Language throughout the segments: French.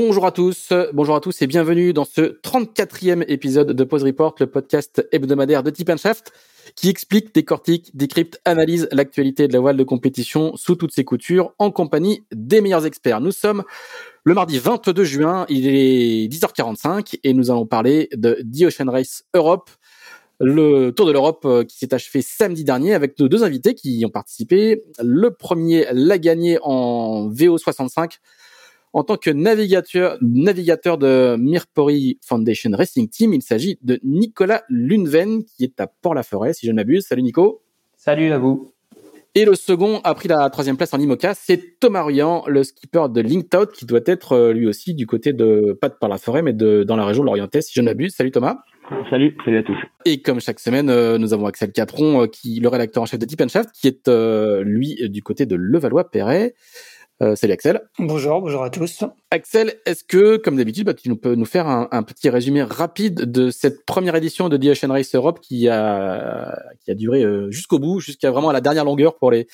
Bonjour à tous, bonjour à tous et bienvenue dans ce 34e épisode de Pause Report, le podcast hebdomadaire de Tip Shaft qui explique, décortique, décrypte, analyse l'actualité de la voile de compétition sous toutes ses coutures en compagnie des meilleurs experts. Nous sommes le mardi 22 juin, il est 10h45 et nous allons parler de The Ocean Race Europe, le Tour de l'Europe euh, qui s'est achevé samedi dernier avec nos deux invités qui y ont participé. Le premier l'a gagné en VO65 en tant que navigateur, navigateur de Mirpori Foundation Racing Team, il s'agit de Nicolas Lunven, qui est à Port-la-Forêt, si je ne m'abuse. Salut Nico. Salut à vous. Et le second a pris la troisième place en IMOCA, c'est Thomas Ruyant, le skipper de Linked qui doit être euh, lui aussi du côté de, pas de Port-la-Forêt, mais de, dans la région de l'Orientais, si je ne m'abuse. Salut Thomas. Salut, salut à tous. Et comme chaque semaine, euh, nous avons Axel Capron, euh, qui le rédacteur en chef de Deep Shaft, qui est lui du côté de Levallois-Perret. Euh, salut Axel. Bonjour, bonjour à tous. Axel, est-ce que, comme d'habitude, bah, tu peux nous faire un, petit résumé rapide de cette première édition de The Ocean Race Europe qui a, qui a duré euh, jusqu'au bout, jusqu'à vraiment la dernière longueur pour les,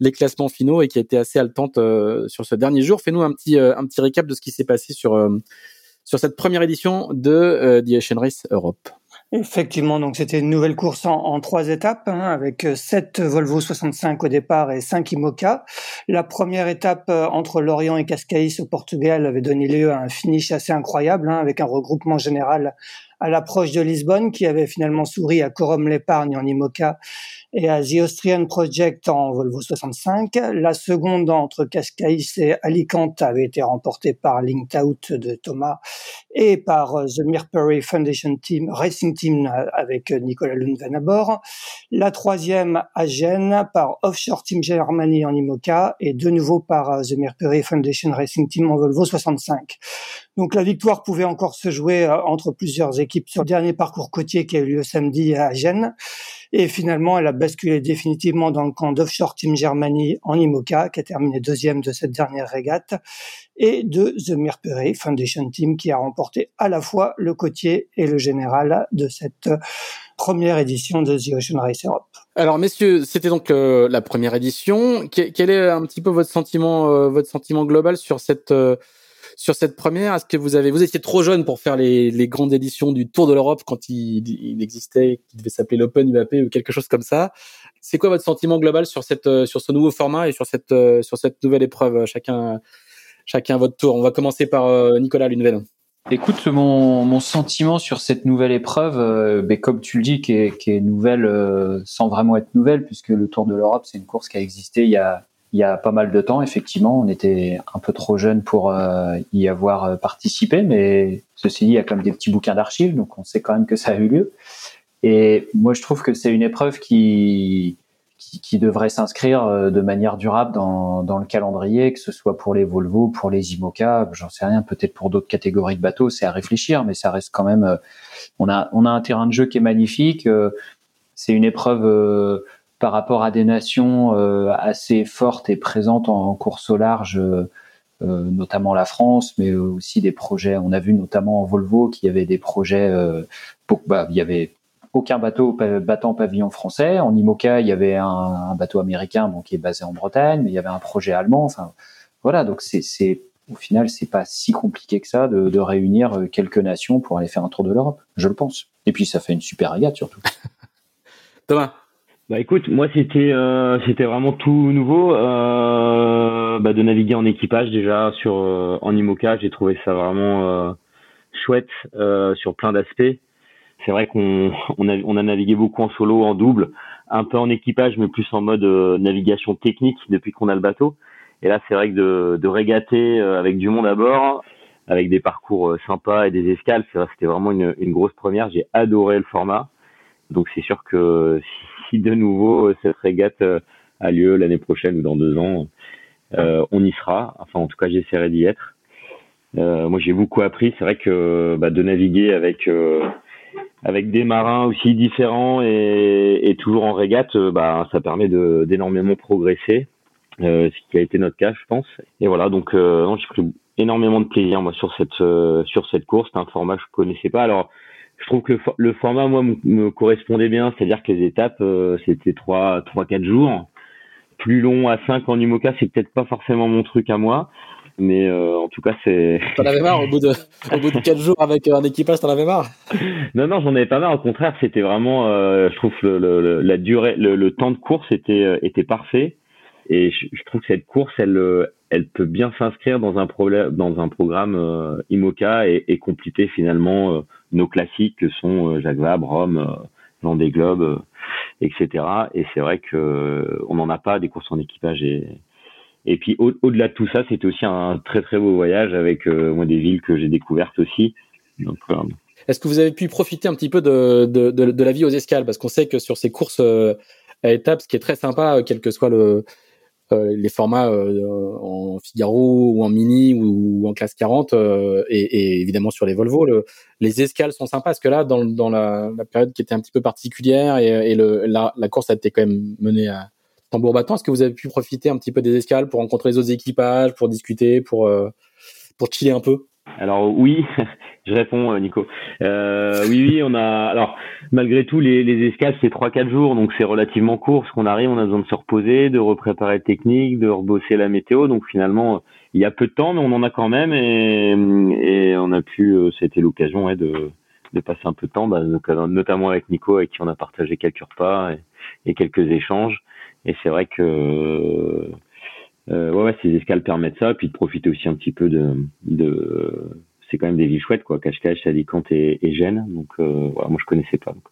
les classements finaux et qui a été assez haletante euh, sur ce dernier jour. Fais-nous un petit, un petit récap de ce qui s'est passé sur, sur cette première édition de The Ocean Race Europe. Effectivement, donc c'était une nouvelle course en, trois étapes, hein, avec euh, sept Volvo 65 au départ et cinq IMOCA. La première étape euh, entre Lorient et Cascais au Portugal avait donné lieu à un finish assez incroyable, hein, avec un regroupement général à l'approche de Lisbonne, qui avait finalement souri à Corum l'épargne en IMOCA et à The Austrian Project en Volvo 65. La seconde entre Cascais et Alicante avait été remportée par Linked Out de Thomas et par euh, The Mirpuri Foundation Team, Racing Team euh, avec Nicolas Lundven à bord. La troisième à Gênes par Offshore Team Germany en IMOCA et de nouveau par euh, The Mirpuri Foundation Racing Team en Volvo 65. Donc la victoire pouvait encore se jouer entre plusieurs équipes sur le dernier parcours côtier qui a eu lieu samedi à Gênes. Et finalement, elle a basculé définitivement dans le camp d'Offshore Team Germany en IMOCA, qui a terminé deuxième de cette dernière régate, et de The Mirpuri Foundation Team, qui a remporté à la fois le côtier et le général de cette première édition de The Ocean Race Europe. Alors messieurs, c'était donc euh, la première édition. Quel est un petit peu votre sentiment, euh, votre sentiment global sur cette euh, sur cette première, est-ce que vous avez, vous étiez trop jeune pour faire les, grandes éditions du Tour de l'Europe quand il, existait, qui devait s'appeler l'Open UAP ou quelque chose comme ça? C'est quoi votre sentiment global sur cette, euh, sur ce nouveau format et sur cette, euh, sur cette nouvelle épreuve? Chacun, chacun votre tour. On va commencer par euh, Nicolas Lunven. Écoute, mon, mon sentiment sur cette nouvelle épreuve, ben, comme tu le dis, qui est, qui est nouvelle sans vraiment être nouvelle, puisque le Tour de l'Europe, c'est une course qui a existé il y a, il y a pas mal de temps, effectivement, on était un peu trop jeune pour euh, y avoir euh, participé, mais ceci dit, il y a quand même des petits bouquins d'archives, donc on sait quand même que ça a eu lieu. Et moi, je trouve que c'est une épreuve qui, qui, devrait s'inscrire euh, de manière durable dans, dans le calendrier, que ce soit pour les Volvo, pour les IMOCA, j'en sais rien, peut-être pour d'autres catégories de bateaux, c'est à réfléchir, mais ça reste quand même. On a, on a un terrain de jeu qui est magnifique. C'est une épreuve par rapport à des nations euh, assez fortes et présentes en, course au large, euh, euh, notamment la France, mais aussi des projets. On a vu notamment en Volvo qu'il y avait des projets. Pour, bah, il y avait aucun bateau battant pavillon français. En IMOCA, il y avait un, bateau américain bon, qui est basé en Bretagne, mais il y avait un projet allemand. Enfin, voilà, donc c'est au final, c'est pas si compliqué que ça de, de, réunir quelques nations pour aller faire un tour de l'Europe, je le pense. Et puis ça fait une super régate surtout. Thomas. Bah écoute, moi c'était euh, c'était vraiment tout nouveau euh, bah, de naviguer en équipage déjà sur euh, en IMOCA, j'ai trouvé ça vraiment euh, chouette sur plein d'aspects. C'est vrai qu'on on a, on a navigué beaucoup en solo, en double, un peu en équipage, mais plus en mode navigation technique depuis qu'on a le bateau. Et là, c'est vrai que de, de régater avec du monde à bord, avec des parcours sympas et des escales, c'était vraiment une, une grosse première. J'ai adoré le format. Donc c'est sûr que si de nouveau euh, cette régate euh, a lieu l'année prochaine ou dans deux ans, euh, on y sera. Enfin, en tout cas, j'essaierai d'y être. moi, j'ai beaucoup appris. C'est vrai que bah, de naviguer avec avec des marins aussi différents et, toujours en régate, bah, ça permet d'énormément progresser, ce qui a été notre cas, je pense. Et voilà, donc j'ai pris énormément de plaisir moi sur cette sur cette course. C'est un format que je connaissais pas. Alors je trouve que le, format moi me, correspondait bien, c'est-à-dire que les étapes euh, c'était trois trois quatre jours. Plus long à 5 en Umoca, c'est peut-être pas forcément mon truc à moi, mais euh, en tout cas c'est. T'en avais marre au bout de au bout de quatre jours avec un équipage, t'en avais marre? Non non, j'en avais pas marre. Au contraire, c'était vraiment, euh, je trouve le, le, la durée, le, temps de course était était parfait. Et je, je, trouve que cette course, elle, elle peut bien s'inscrire dans un programme euh, IMOCA et, et, compléter finalement euh, nos classiques que sont euh, Jacques Vabre, Rome, euh, Vendée Globe, etc. Et c'est vrai que on n'en a pas des courses en équipage et puis au-delà de tout ça, c'était aussi un très très beau voyage avec des villes que j'ai découvertes aussi. Est-ce que vous avez pu profiter un petit peu de, de, la vie aux escales? Parce qu'on sait que sur ces courses à étapes, ce qui est très sympa, quel que soit le, euh, les formats euh, en Figaro ou en Mini ou, en classe 40 euh, et, évidemment sur les Volvo, le, les escales sont sympas parce que là, dans, la, période qui était un petit peu particulière et, la, course a été quand même menée à tambour battant, est-ce que vous avez pu profiter un petit peu des escales pour rencontrer les autres équipages, pour discuter, pour pour chiller un peu? Alors oui, je réponds euh, Nico. Euh, oui, oui, on a. Alors malgré tout, les, les escales c'est trois quatre jours, donc c'est relativement court. Ce qu'on arrive, on a besoin de se reposer, de repréparer le technique, de rebosser la météo. Donc finalement, il y a peu de temps, mais on en a quand même et, on a pu. Euh, c'était l'occasion ouais, de, passer un peu de temps, bah, notamment avec Nico, avec qui on a partagé quelques repas et, et quelques échanges. Et c'est vrai que ouais, ouais, ces escales permettent ça, puis de profiter aussi un petit peu de, de c'est quand même des villes chouettes, quoi. Cache-Cache, Alicante et, et Gênes. Donc, euh, voilà, moi, je connaissais pas. Donc,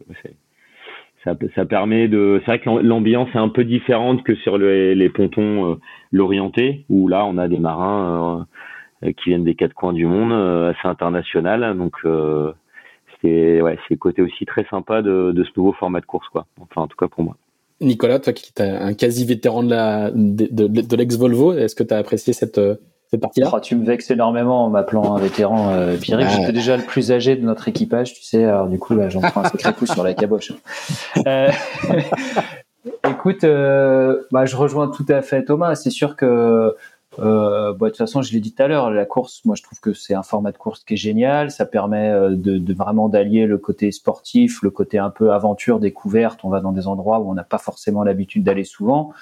ça, ça permet de. C'est vrai que l'ambiance est un peu différente que sur les, les pontons euh, l'orienté, où là, on a des marins euh, qui viennent des quatre coins du monde, euh, assez international. Donc, c'est ouais, c'est le côté aussi très sympa de, de ce nouveau format de course, quoi. Enfin, en tout cas pour moi. Nicolas, toi qui es un quasi vétéran de la de, de, l'ex-Volvo, est-ce que tu as apprécié cette, euh, cette partie-là? Oh, Tu me vexes énormément en m'appelant un vétéran, euh, Pierre. Ah. J'étais déjà le plus âgé de notre équipage, tu sais. Alors du coup, là, j'en prends un sacré coup sur la caboche. Euh, écoute, euh, bah, je rejoins tout à fait Thomas. C'est sûr que euh, bah, de toute façon, je l'ai dit tout à l'heure, la course, moi je trouve que c'est un format de course qui est génial. Ça permet euh, de, de vraiment d'allier le côté sportif, le côté un peu aventure, découverte. On va dans des endroits où on n'a pas forcément l'habitude d'aller souvent.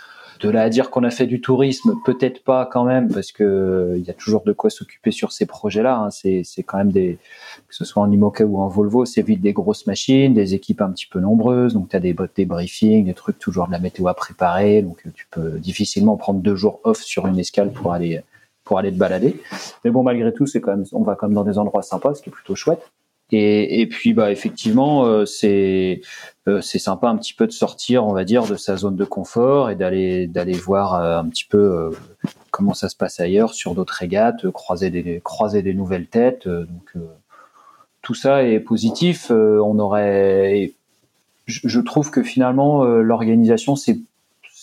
De là à dire qu'on a fait du tourisme, peut-être pas quand même, parce que il y a toujours de quoi s'occuper sur ces projets-là. Hein. C'est, quand même des, que ce soit en Imoca ou en Volvo, c'est vite des grosses machines, des équipes un petit peu nombreuses, donc tu as des, des briefings, des trucs, toujours de la météo à préparer, donc tu peux difficilement prendre deux jours off sur une escale pour aller pour aller te balader. Mais bon, malgré tout, c'est quand même, on va quand même dans des endroits sympas, ce qui est plutôt chouette. Et, et puis bah effectivement euh, c'est euh, c'est sympa un petit peu de sortir on va dire de sa zone de confort et d'aller d'aller voir euh, un petit peu comment ça se passe ailleurs sur d'autres régates croiser des croiser des nouvelles têtes donc tout ça est positif on aurait je, je trouve que finalement l'organisation c'est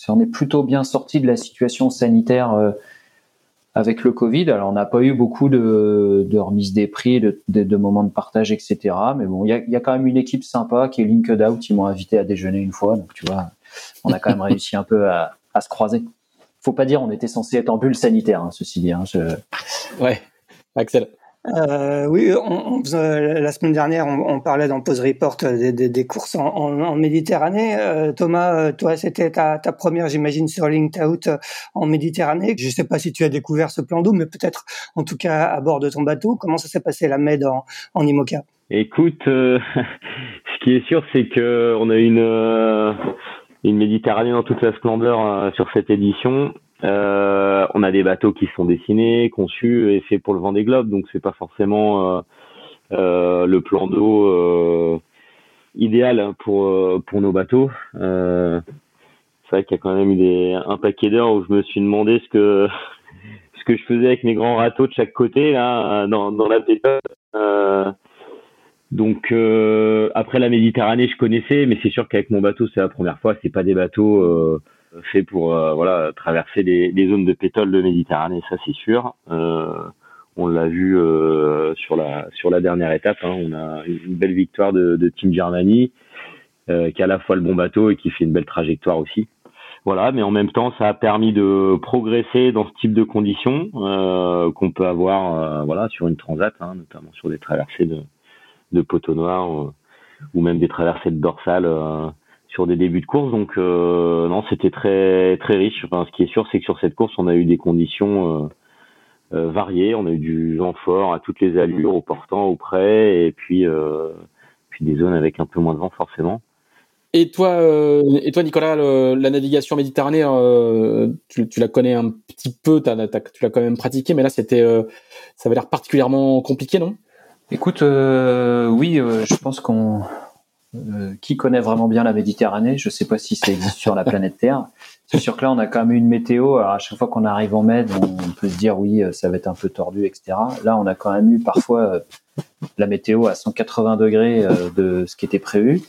on est plutôt bien sorti de la situation sanitaire avec le Covid. Alors, on n'a pas eu beaucoup de, de remise des prix, de, moments de partage, etc. Mais bon, il y a, quand même une équipe sympa qui est Linked Out. Ils m'ont invité à déjeuner une fois. Donc, tu vois, on a quand même réussi un peu à, se croiser. Faut pas dire, on était censé être en bulle sanitaire, hein, ceci dit. Hein. Ouais, Axel. Euh, oui, on, la semaine dernière, on, parlait dans Pause Report des, des, courses en, en, Méditerranée. Euh, Thomas, euh, toi, c'était ta, ta, première, j'imagine, sur Linked en Méditerranée. Je ne sais pas si tu as découvert ce plan d'eau, mais peut-être, en tout cas, à bord de ton bateau. Comment ça s'est passé la Med en, en IMOCA? Écoute, ce qui est sûr, c'est que on a une une Méditerranée dans toute sa splendeur sur cette édition. Euh, on a des bateaux qui sont dessinés, conçus et faits pour le vent des globes, donc c'est pas forcément euh, euh, le plan d'eau idéal pour pour nos bateaux. c'est vrai qu'il y a quand même eu des, un paquet d'heures où je me suis demandé ce que ce que je faisais avec mes grands râteaux de chaque côté là dans dans la méthode. donc après la Méditerranée, je connaissais, mais c'est sûr qu'avec mon bateau, c'est la première fois. C'est pas des bateaux fait pour euh, voilà traverser les, les, zones de pétrole de Méditerranée, ça c'est sûr. Euh, on l'a vu euh, sur la sur la dernière étape. Hein, on a une belle victoire de, de Team Germany, euh, qui a à la fois le bon bateau et qui fait une belle trajectoire aussi. Voilà, mais en même temps, ça a permis de progresser dans ce type de conditions euh, qu'on peut avoir, voilà, sur une transat, hein, notamment sur des traversées de, de poteaux noirs ou même des traversées de dorsales sur des débuts de course. Donc euh, non, c'était très très riche. Enfin, ce qui est sûr, c'est que sur cette course, on a eu des conditions euh, euh, variées. On a eu du vent fort à toutes les allures, au portant, au près, et puis puis des zones avec un peu moins de vent forcément. Et toi, et toi, Nicolas, la navigation méditerranée, tu, tu, la connais un petit peu, tu l'as quand même pratiqué, mais là, c'était, ça avait l'air particulièrement compliqué, non? Écoute, oui, je pense qu'on euh, qui connaît vraiment bien la Méditerranée Je ne sais pas si ça existe sur la planète Terre. C'est sûr que là, on a quand même une météo. Alors à chaque fois qu'on arrive en Med, on peut se dire oui, euh, ça va être un peu tordu, etc. Là, on a quand même eu parfois euh, la météo à 180 degrés de ce qui était prévu,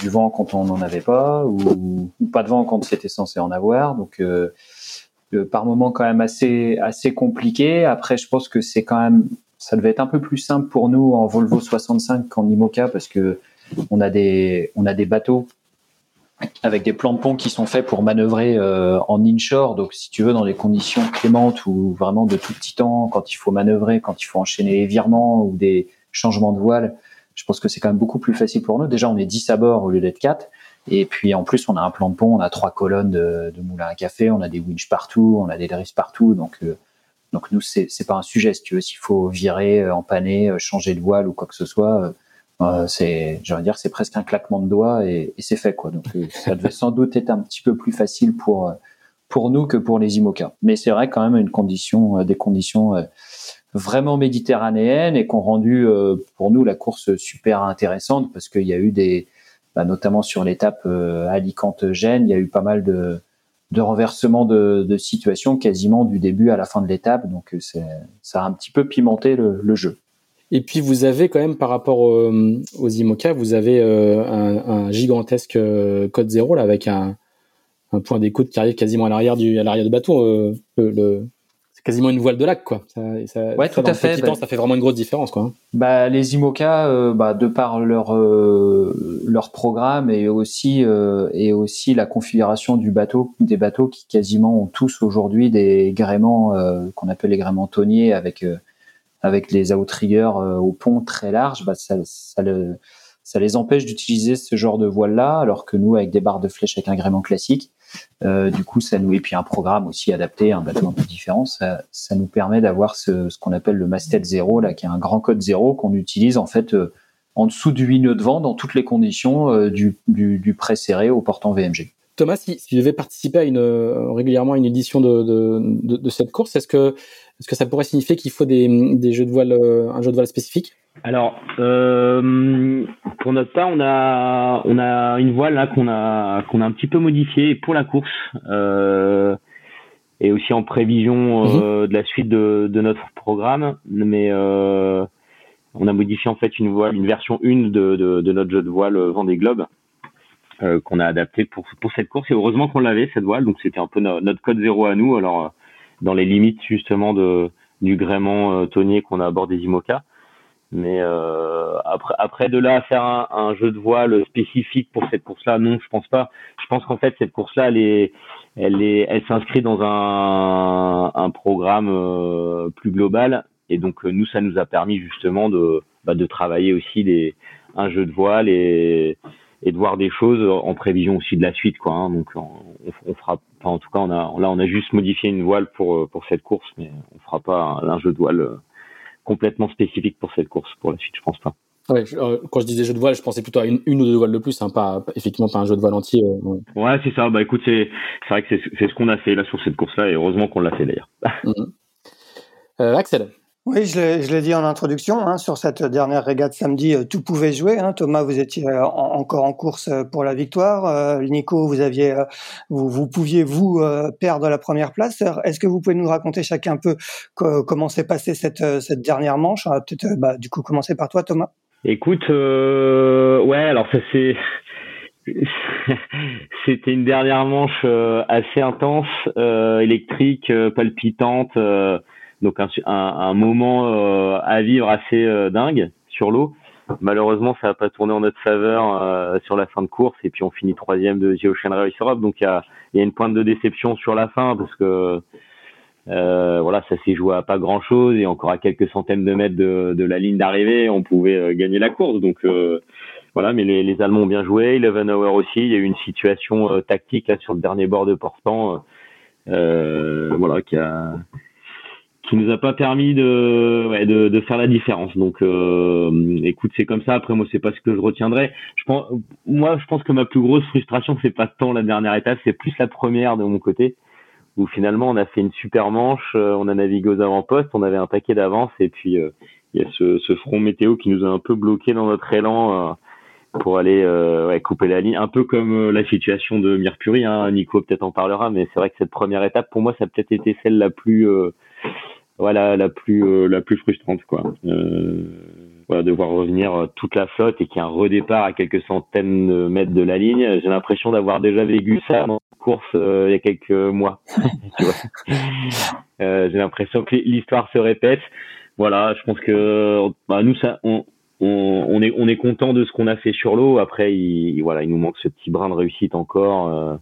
du vent quand on n'en avait pas, ou, pas de vent quand c'était censé en avoir. Donc par moments quand même assez assez compliqué. Après, je pense que c'est quand même ça devait être un peu plus simple pour nous en Volvo 65 qu'en Imoca parce que on a des, on a des bateaux avec des plans de pont qui sont faits pour manœuvrer euh, en inshore. Donc, si tu veux, dans des conditions clémentes ou vraiment de tout petit temps, quand il faut manœuvrer, quand il faut enchaîner les virements ou des changements de voile, je pense que c'est quand même beaucoup plus facile pour nous. Déjà, on est 10 à bord au lieu d'être 4. Et puis, en plus, on a un plan de pont, on a trois colonnes de, de moulin à café, on a des winches partout, on a des drisses partout. Donc, euh, donc nous, c'est, pas un sujet. Si tu veux, s'il faut virer, euh, empanner, changer de voile ou quoi que ce soit, euh, c'est, je dire, c'est presque un claquement de doigts et, et c'est fait quoi. Donc euh, ça devait sans doute être un petit peu plus facile pour euh, pour nous que pour les IMOCA. Mais c'est vrai quand même une condition, des conditions vraiment méditerranéennes et qu'on rendu pour nous la course super intéressante parce qu'il y a eu des, bah, notamment sur l'étape Alicante-Gênes, il y a eu pas mal de, de renversements de, de situations quasiment du début à la fin de l'étape. Donc c'est, ça a un petit peu pimenté le, le jeu. Et puis vous avez quand même par rapport aux IMOCA, vous avez euh, un, gigantesque euh, code zéro là avec un, un point d'écoute qui arrive quasiment à l'arrière du à l'arrière du bateau. Euh, le, c'est quasiment une voile de lac quoi. Ça, ça, ouais, tout à fait. Bah ça fait vraiment une grosse différence quoi. Bah les IMOCA, bah, de par leur leur programme et aussi et aussi la configuration du bateau, des bateaux qui quasiment ont tous aujourd'hui des gréements qu'on appelle les gréements tonniers avec avec les outriggers euh, au pont très large, bah, ça, ça, le, ça les empêche d'utiliser ce genre de voile-là, alors que nous, avec des barres de flèche avec un gréement classique, euh, du coup, ça nous et puis un programme aussi adapté, un bateau un peu différent, ça, ça nous permet d'avoir ce, ce qu'on appelle le masthead zéro, là, qui est un grand code zéro qu'on utilise en fait euh, en dessous du 8 nœuds de vent dans toutes les conditions euh, du, du, du pré serré au portant VMG. Thomas, si, si je devais participer à une, régulièrement à une édition de, de, de, de cette course, est-ce que ça pourrait signifier qu'il faut des, des, jeux de voile, euh, un jeu de voile spécifique? Alors, euh, pour notre part, on a, on a une voile là qu'on a, qu'on a un petit peu modifiée pour la course euh, et aussi en prévision euh, mhm. de la suite de, de, notre programme. Mais euh, on a modifié en fait une voile, une version 1 de, de, de notre jeu de voile Vendée Globe. Euh, qu'on a adapté pour, pour cette course et heureusement qu'on l'avait cette voile donc c'était un peu notre code zéro à nous alors dans les limites justement de du gréement euh, tonnier qu'on a à bord des IMOCA. Mais euh, après, après de là à faire un, un, jeu de voile spécifique pour cette course-là, non, je pense pas. Je pense qu'en fait cette course-là, elle est, elle est, elle s'inscrit dans un, un programme euh, plus global et donc nous, ça nous a permis justement de, bah, de travailler aussi des, un jeu de voile et, et de voir des choses en prévision aussi de la suite, quoi. Hein. Donc on, on fera, enfin, en tout cas, on a là, on a juste modifié une voile pour pour cette course, mais on fera pas un, un jeu de voile complètement spécifique pour cette course pour la suite, je pense pas. Ouais, euh, quand je disais jeu de voile, je pensais plutôt à une, une ou deux voiles de plus, hein, pas effectivement pas un jeu de voile entier. Euh, ouais, c'est ça. Bah écoute, c'est c'est vrai que c'est ce qu'on a fait là sur cette course-là, et heureusement qu'on l'a fait d'ailleurs. Mhm. euh, Axel. Oui, je l'ai dit en introduction, hein, sur cette dernière régate samedi, euh, tout pouvait jouer. Hein. Thomas, vous étiez encore en course pour la victoire. Nico, vous aviez, vous, vous pouviez vous perdre la première place. Est-ce que vous pouvez nous raconter chacun un peu comment s'est passée cette, cette dernière manche? Peut-être, bah, du coup, commencer par toi, Thomas. Écoute, euh, ouais, alors ça c'est c'était une dernière manche euh, assez intense, euh, électrique, euh, palpitante, donc un, un, moment à vivre assez dingue sur l'eau. Malheureusement, ça n'a pas tourné en notre faveur sur la fin de course et puis on finit troisième de The Ocean Race Europe. Donc il y a, une pointe de déception sur la fin parce que euh, voilà, ça s'est joué à pas grand chose et encore à quelques centaines de mètres de, la ligne d'arrivée, on pouvait euh, gagner la course. Donc euh, voilà, mais les, Allemands ont bien joué, Eleven Hour aussi. Il y a eu une situation euh, tactique sur le dernier bord de Portant, voilà, qui a qui nous a pas permis de, ouais, de, de faire la différence. Donc, écoute, c'est comme ça. Après, moi, c'est pas ce que je retiendrai. Je pense, moi, je pense que ma plus grosse frustration, c'est pas tant la dernière étape, c'est plus la première de mon côté où finalement on a fait une super manche, euh, on a navigué aux avant-postes, on avait un paquet d'avance et puis euh, il y a ce, ce, front météo qui nous a un peu bloqué dans notre élan euh, pour aller ouais, couper la ligne, un peu comme la situation de Mirpuri, hein, Nico peut-être en parlera, mais c'est vrai que cette première étape pour moi ça a peut-être été celle la plus voilà la plus la plus frustrante quoi. voilà, de voir revenir toute la flotte et qu'il y a un redépart à quelques centaines de mètres de la ligne. J'ai l'impression d'avoir déjà vécu ça course euh, il y a quelques mois. tu vois. Euh, j'ai l'impression que l'histoire se répète. Voilà, je pense que bah, nous ça, on, on, on, est on est content de ce qu'on a fait sur l'eau. Après, il, voilà, il nous manque ce petit brin de réussite encore euh,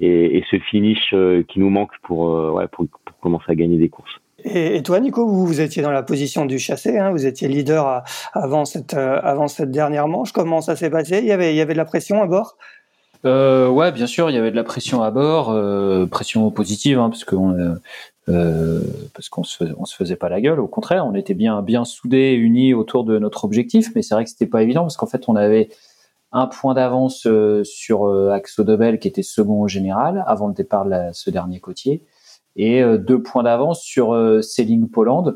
et, et, ce finish euh, qui nous manque pour, ouais, pour, pour commencer à gagner des courses. Et, toi, Nico, vous, vous étiez dans la position du chassé, hein, vous étiez leader avant cette avant cette dernière manche. Comment ça s'est passé? Il y avait il de la pression à bord? Euh, ouais, bien sûr, il y avait de la pression à bord, euh, pression positive, hein, parce qu'on euh, euh, se, faisait pas la gueule. Au contraire, on était bien soudés, unis autour de notre objectif. Mais c'est vrai que c'était pas évident parce qu'en fait, on avait un point d'avance euh, sur Axo Dobel qui était second au général avant le départ de ce dernier côtier, et deux points d'avance sur Selling Poland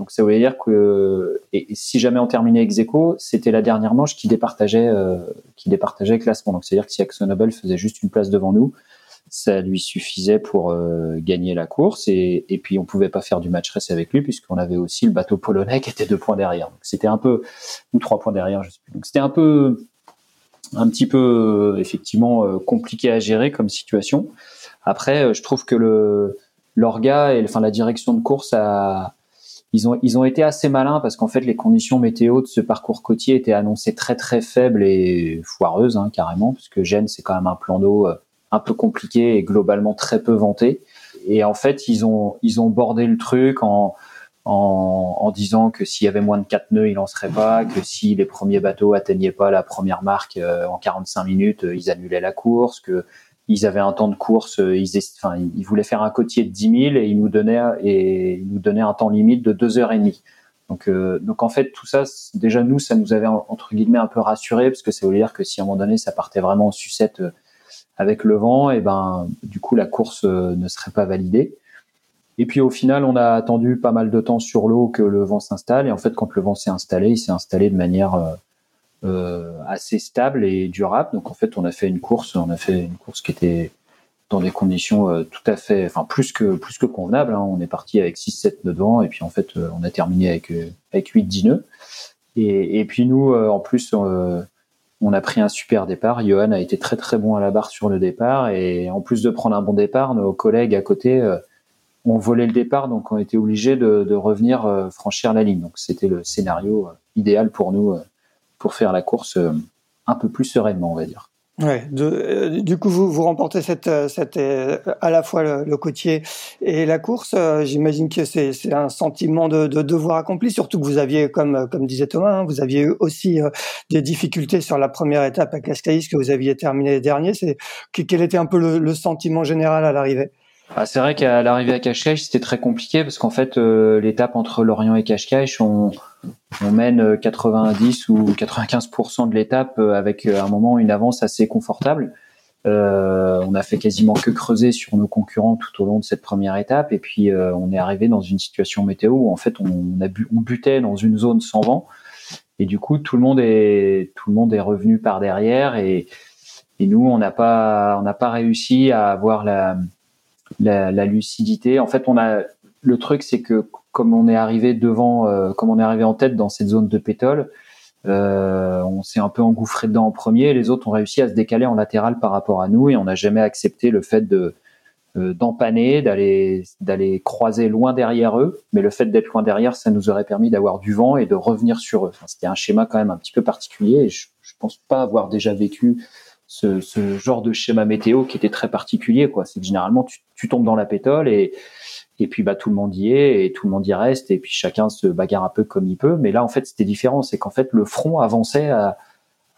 donc ça voulait dire que et, si jamais on terminait ex c'était la dernière manche qui départageait euh, qui départageait le classement. Donc c'est à dire que si Axonobel faisait juste une place devant nous, ça lui suffisait pour euh, gagner la course et, puis on pouvait pas faire du match race avec lui puisqu'on avait aussi le bateau polonais qui était deux points derrière. Donc c'était un peu ou trois points derrière, je sais plus. Donc c'était un peu un petit peu effectivement euh, compliqué à gérer comme situation. Après, euh, je trouve que le l'orga et enfin la direction de course a ils ont, ils ont été assez malins parce qu'en fait, les conditions météo de ce parcours côtier étaient annoncées très très faibles et foireuses, hein, carrément, puisque Gênes, c'est quand même un plan d'eau euh, un peu compliqué et globalement très peu vanté. Et en fait, ils ont, ils ont bordé le truc en, en, en disant que s'il y avait moins de 4 nœuds, ils lanceraient pas, que si les premiers bateaux atteignaient pas la première marque euh, en 45 minutes, euh, ils annulaient la course, que ils avaient un temps de course, euh, ils, voulaient faire un côtier de 10 000 et ils nous donnaient, un temps limite de 2 heures et demie. Donc, euh, donc en fait, tout ça, déjà nous, ça nous avait entre guillemets un peu rassuré parce que ça voulait dire que si à un moment donné ça partait vraiment en sucette euh, avec le vent, et ben du coup la course ne serait pas validée. Et puis au final, on a attendu pas mal de temps sur l'eau que le vent s'installe. Et en fait, quand le vent s'est installé, il s'est installé de manière assez stable et durable. Donc en fait, on a fait une course, on a fait une course qui était dans des conditions euh, tout à fait, enfin plus que plus que convenables. Hein. On est parti avec 6-7 nœuds devant et puis en fait, euh, on a terminé avec avec 8-10 nœuds. Et, et, puis nous, en plus, on a pris un super départ. Johan a été très très bon à la barre sur le départ et en plus de prendre un bon départ, nos collègues à côté ont volé le départ, donc on été obligés de, de revenir franchir la ligne. Donc c'était le scénario idéal pour nous pour faire la course euh, un peu plus sereinement, on va dire. Ouais, de, du coup, vous, vous remportez cette, à la fois le, côtier et la course. J'imagine que c'est un sentiment de, de, devoir accompli, surtout que vous aviez, comme, comme disait Thomas, hein, vous aviez eu aussi des difficultés sur la première étape à Cascais que vous aviez terminé dernier. C'est quel était un peu le, le sentiment général à l'arrivée? Ah, c'est vrai qu'à l'arrivée à Cascais, c'était très compliqué parce qu'en fait, euh, l'étape entre Lorient et Cascais, on, on mène 90 ou 95% de l'étape euh, avec euh, à un moment une avance assez confortable. Euh, on a fait quasiment que creuser sur nos concurrents tout au long de cette première étape. Et puis on est arrivé dans une situation météo où en fait on, a butait dans une zone sans vent. Et du coup tout le monde est tout le monde est revenu par derrière. Et, et nous on n'a pas on n'a pas réussi à avoir la la, la, lucidité. En fait, on a le truc, c'est que comme on est arrivé devant, euh, comme on est arrivé en tête dans cette zone de pétole, euh, on s'est un peu engouffré dedans en premier. Les autres ont réussi à se décaler en latéral par rapport à nous et on n'a jamais accepté le fait de euh, d'empanner, d'aller d'aller croiser loin derrière eux. Mais le fait d'être loin derrière, ça nous aurait permis d'avoir du vent et de revenir sur eux. C'était un schéma quand même un petit peu particulier. Et je, je pense pas avoir déjà vécu ce, genre de schéma météo qui était très particulier. quoi. C'est que généralement, tu, tombes dans la pétole et, et puis bah, tout le monde y est et tout le monde y reste et puis chacun se bagarre un peu comme il peut. Mais là, en fait, c'était différent. C'est qu'en fait, le front avançait à,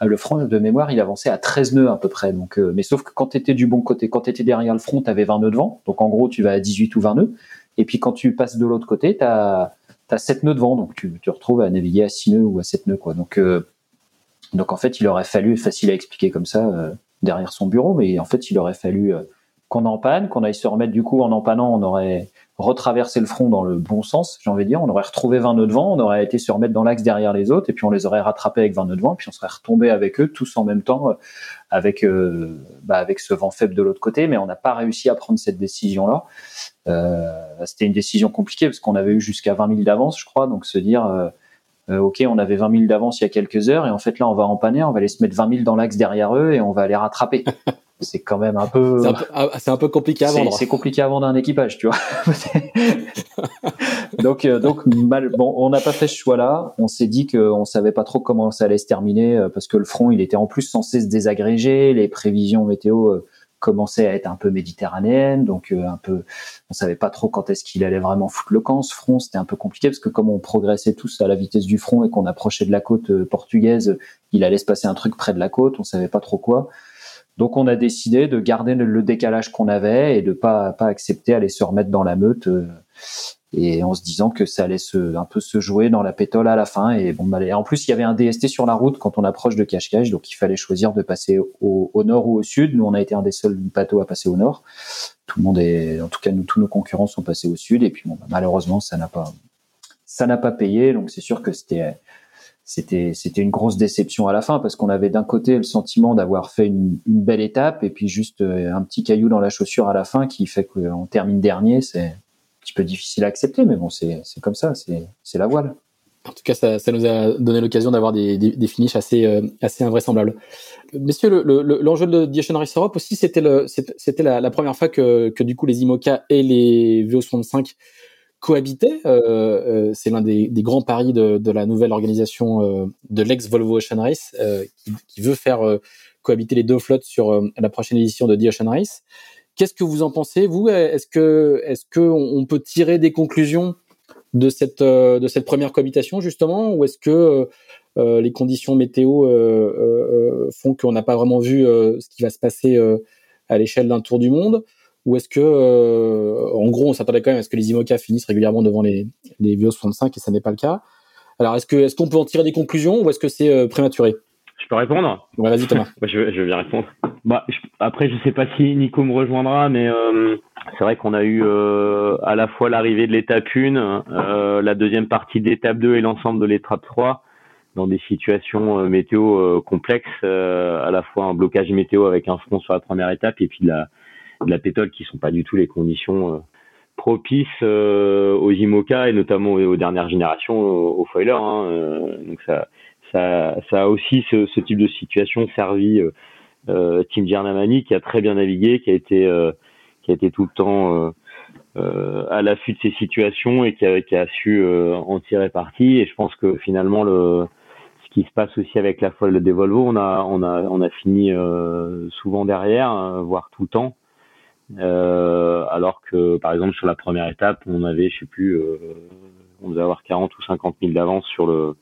le front de mémoire, il avançait à 13 nœuds à peu près. Donc, euh, mais sauf que quand tu étais du bon côté, quand tu étais derrière le front, tu avais 20 nœuds de vent. Donc en gros, tu vas à 18 ou 20 nœuds. Et puis quand tu passes de l'autre côté, tu as, as 7 nœuds de vent. Donc tu te retrouves à naviguer à 6 nœuds ou à 7 nœuds. Quoi. Donc, euh, donc en fait, il aurait fallu, facile à expliquer comme ça, euh, derrière son bureau, mais en fait, il aurait fallu euh, qu'on empanne, qu'on aille se remettre du coup en empannant, on aurait retraversé le front dans le bon sens, j'ai envie de dire, on aurait retrouvé 20 nœuds de vent, on aurait été se remettre dans l'axe derrière les autres, et puis on les aurait rattrapés avec 20 nœuds de vent, puis on serait retombé avec eux tous en même temps, avec euh, bah, avec ce vent faible de l'autre côté, mais on n'a pas réussi à prendre cette décision-là. Euh, C'était une décision compliquée parce qu'on avait eu jusqu'à 20 000 d'avance, je crois, donc se dire euh, euh, ok, on avait 20 000 d'avance il y a quelques heures, et en fait là, on va empanner, on va aller se mettre 20 000 dans l'axe derrière eux, et on va les rattraper. c'est quand même un peu. C'est un peu, ah, un peu compliqué à vendre. C'est compliqué à vendre un équipage, tu vois. donc, euh, donc mal, bon, on n'a pas fait ce choix-là. On s'est dit qu'on savait pas trop comment ça allait se terminer euh, parce que le front, il était en plus censé se désagréger. Les prévisions météo commençait à être un peu méditerranéenne, donc euh, un peu, on savait pas trop quand est-ce qu'il allait vraiment foutre le camp. Ce front, c'était un peu compliqué parce que comme on progressait tous à la vitesse du front et qu'on approchait de la côte euh, portugaise, il allait se passer un truc près de la côte, on savait pas trop quoi. Donc on a décidé de garder le décalage qu'on avait et de pas pas accepter aller se remettre dans la meute euh, et en se disant que ça allait se, un peu se jouer dans la pétole à la fin. Et bon, bah, en plus, il y avait un DST sur la route quand on approche de Cache-Cache, donc il fallait choisir de passer au, nord ou au sud. Nous, on a été un des seuls bateaux à passer au nord. Tout le monde est, en tout cas, nous, tous nos concurrents sont passés au sud. Et puis, bah, malheureusement, ça n'a pas, ça n'a pas payé. Donc, c'est sûr que c'était, c'était, c'était une grosse déception à la fin parce qu'on avait d'un côté le sentiment d'avoir fait une, une, belle étape et puis juste euh, un petit caillou dans la chaussure à la fin qui fait qu'on termine dernier. C'est, petit peu difficile à accepter, mais bon, c'est comme ça, c'est la voile. En tout cas, ça, nous a donné l'occasion d'avoir des, finishes assez, euh, assez invraisemblables. Messieurs, l'enjeu le, le, de Ocean Race Europe aussi, c'était la, première fois que, du coup les IMOCA et les VO65 cohabitaient. Euh, euh, c'est l'un des, grands paris de, la nouvelle organisation euh, de l'ex Volvo Ocean Race qui, veut faire cohabiter les deux flottes sur la prochaine édition de The Ocean Race. Qu'est-ce que vous en pensez, vous? Est-ce que, est-ce que on peut tirer des conclusions de cette euh, de cette première cohabitation justement, ou est-ce que euh, euh, les conditions météo font qu'on n'a pas vraiment vu ce qui va se passer à l'échelle d'un tour du monde? Ou est-ce que, en gros, on s'attendait quand même à ce que les IMOCA finissent régulièrement devant les, les VO 65 et ça n'est pas le cas? Alors, est-ce que, est-ce qu'on peut en tirer des conclusions? Ou est-ce que c'est prématuré? Je peux répondre Ouais, vas-y Thomas. bah, je, je bien répondre. Bah, après, je sais pas si Nico me rejoindra, mais euh, c'est vrai qu'on a eu euh, à la fois l'arrivée de l'étape 1, euh, la deuxième partie de l'étape 2 et l'ensemble de l'étape 3 dans des situations météo complexes, à la fois un blocage météo avec un front sur la première étape et puis de la, de la pétole qui sont pas du tout les conditions propices aux IMOCA et notamment aux, dernières générations, aux, foilers. Hein, donc ça, ça, a aussi ce, type de situation servi euh, Tim Giannamani qui a très bien navigué, qui a été euh, qui a été tout le temps euh, à l'affût de ces situations et qui a, su en tirer parti. Et je pense que finalement le ce qui se passe aussi avec la folle des Volvo. On a, on a, on a fini souvent derrière, voire tout le temps. alors que, par exemple, sur la première étape, on avait, je sais plus, on devait avoir 40 ou 50 000 d'avance sur le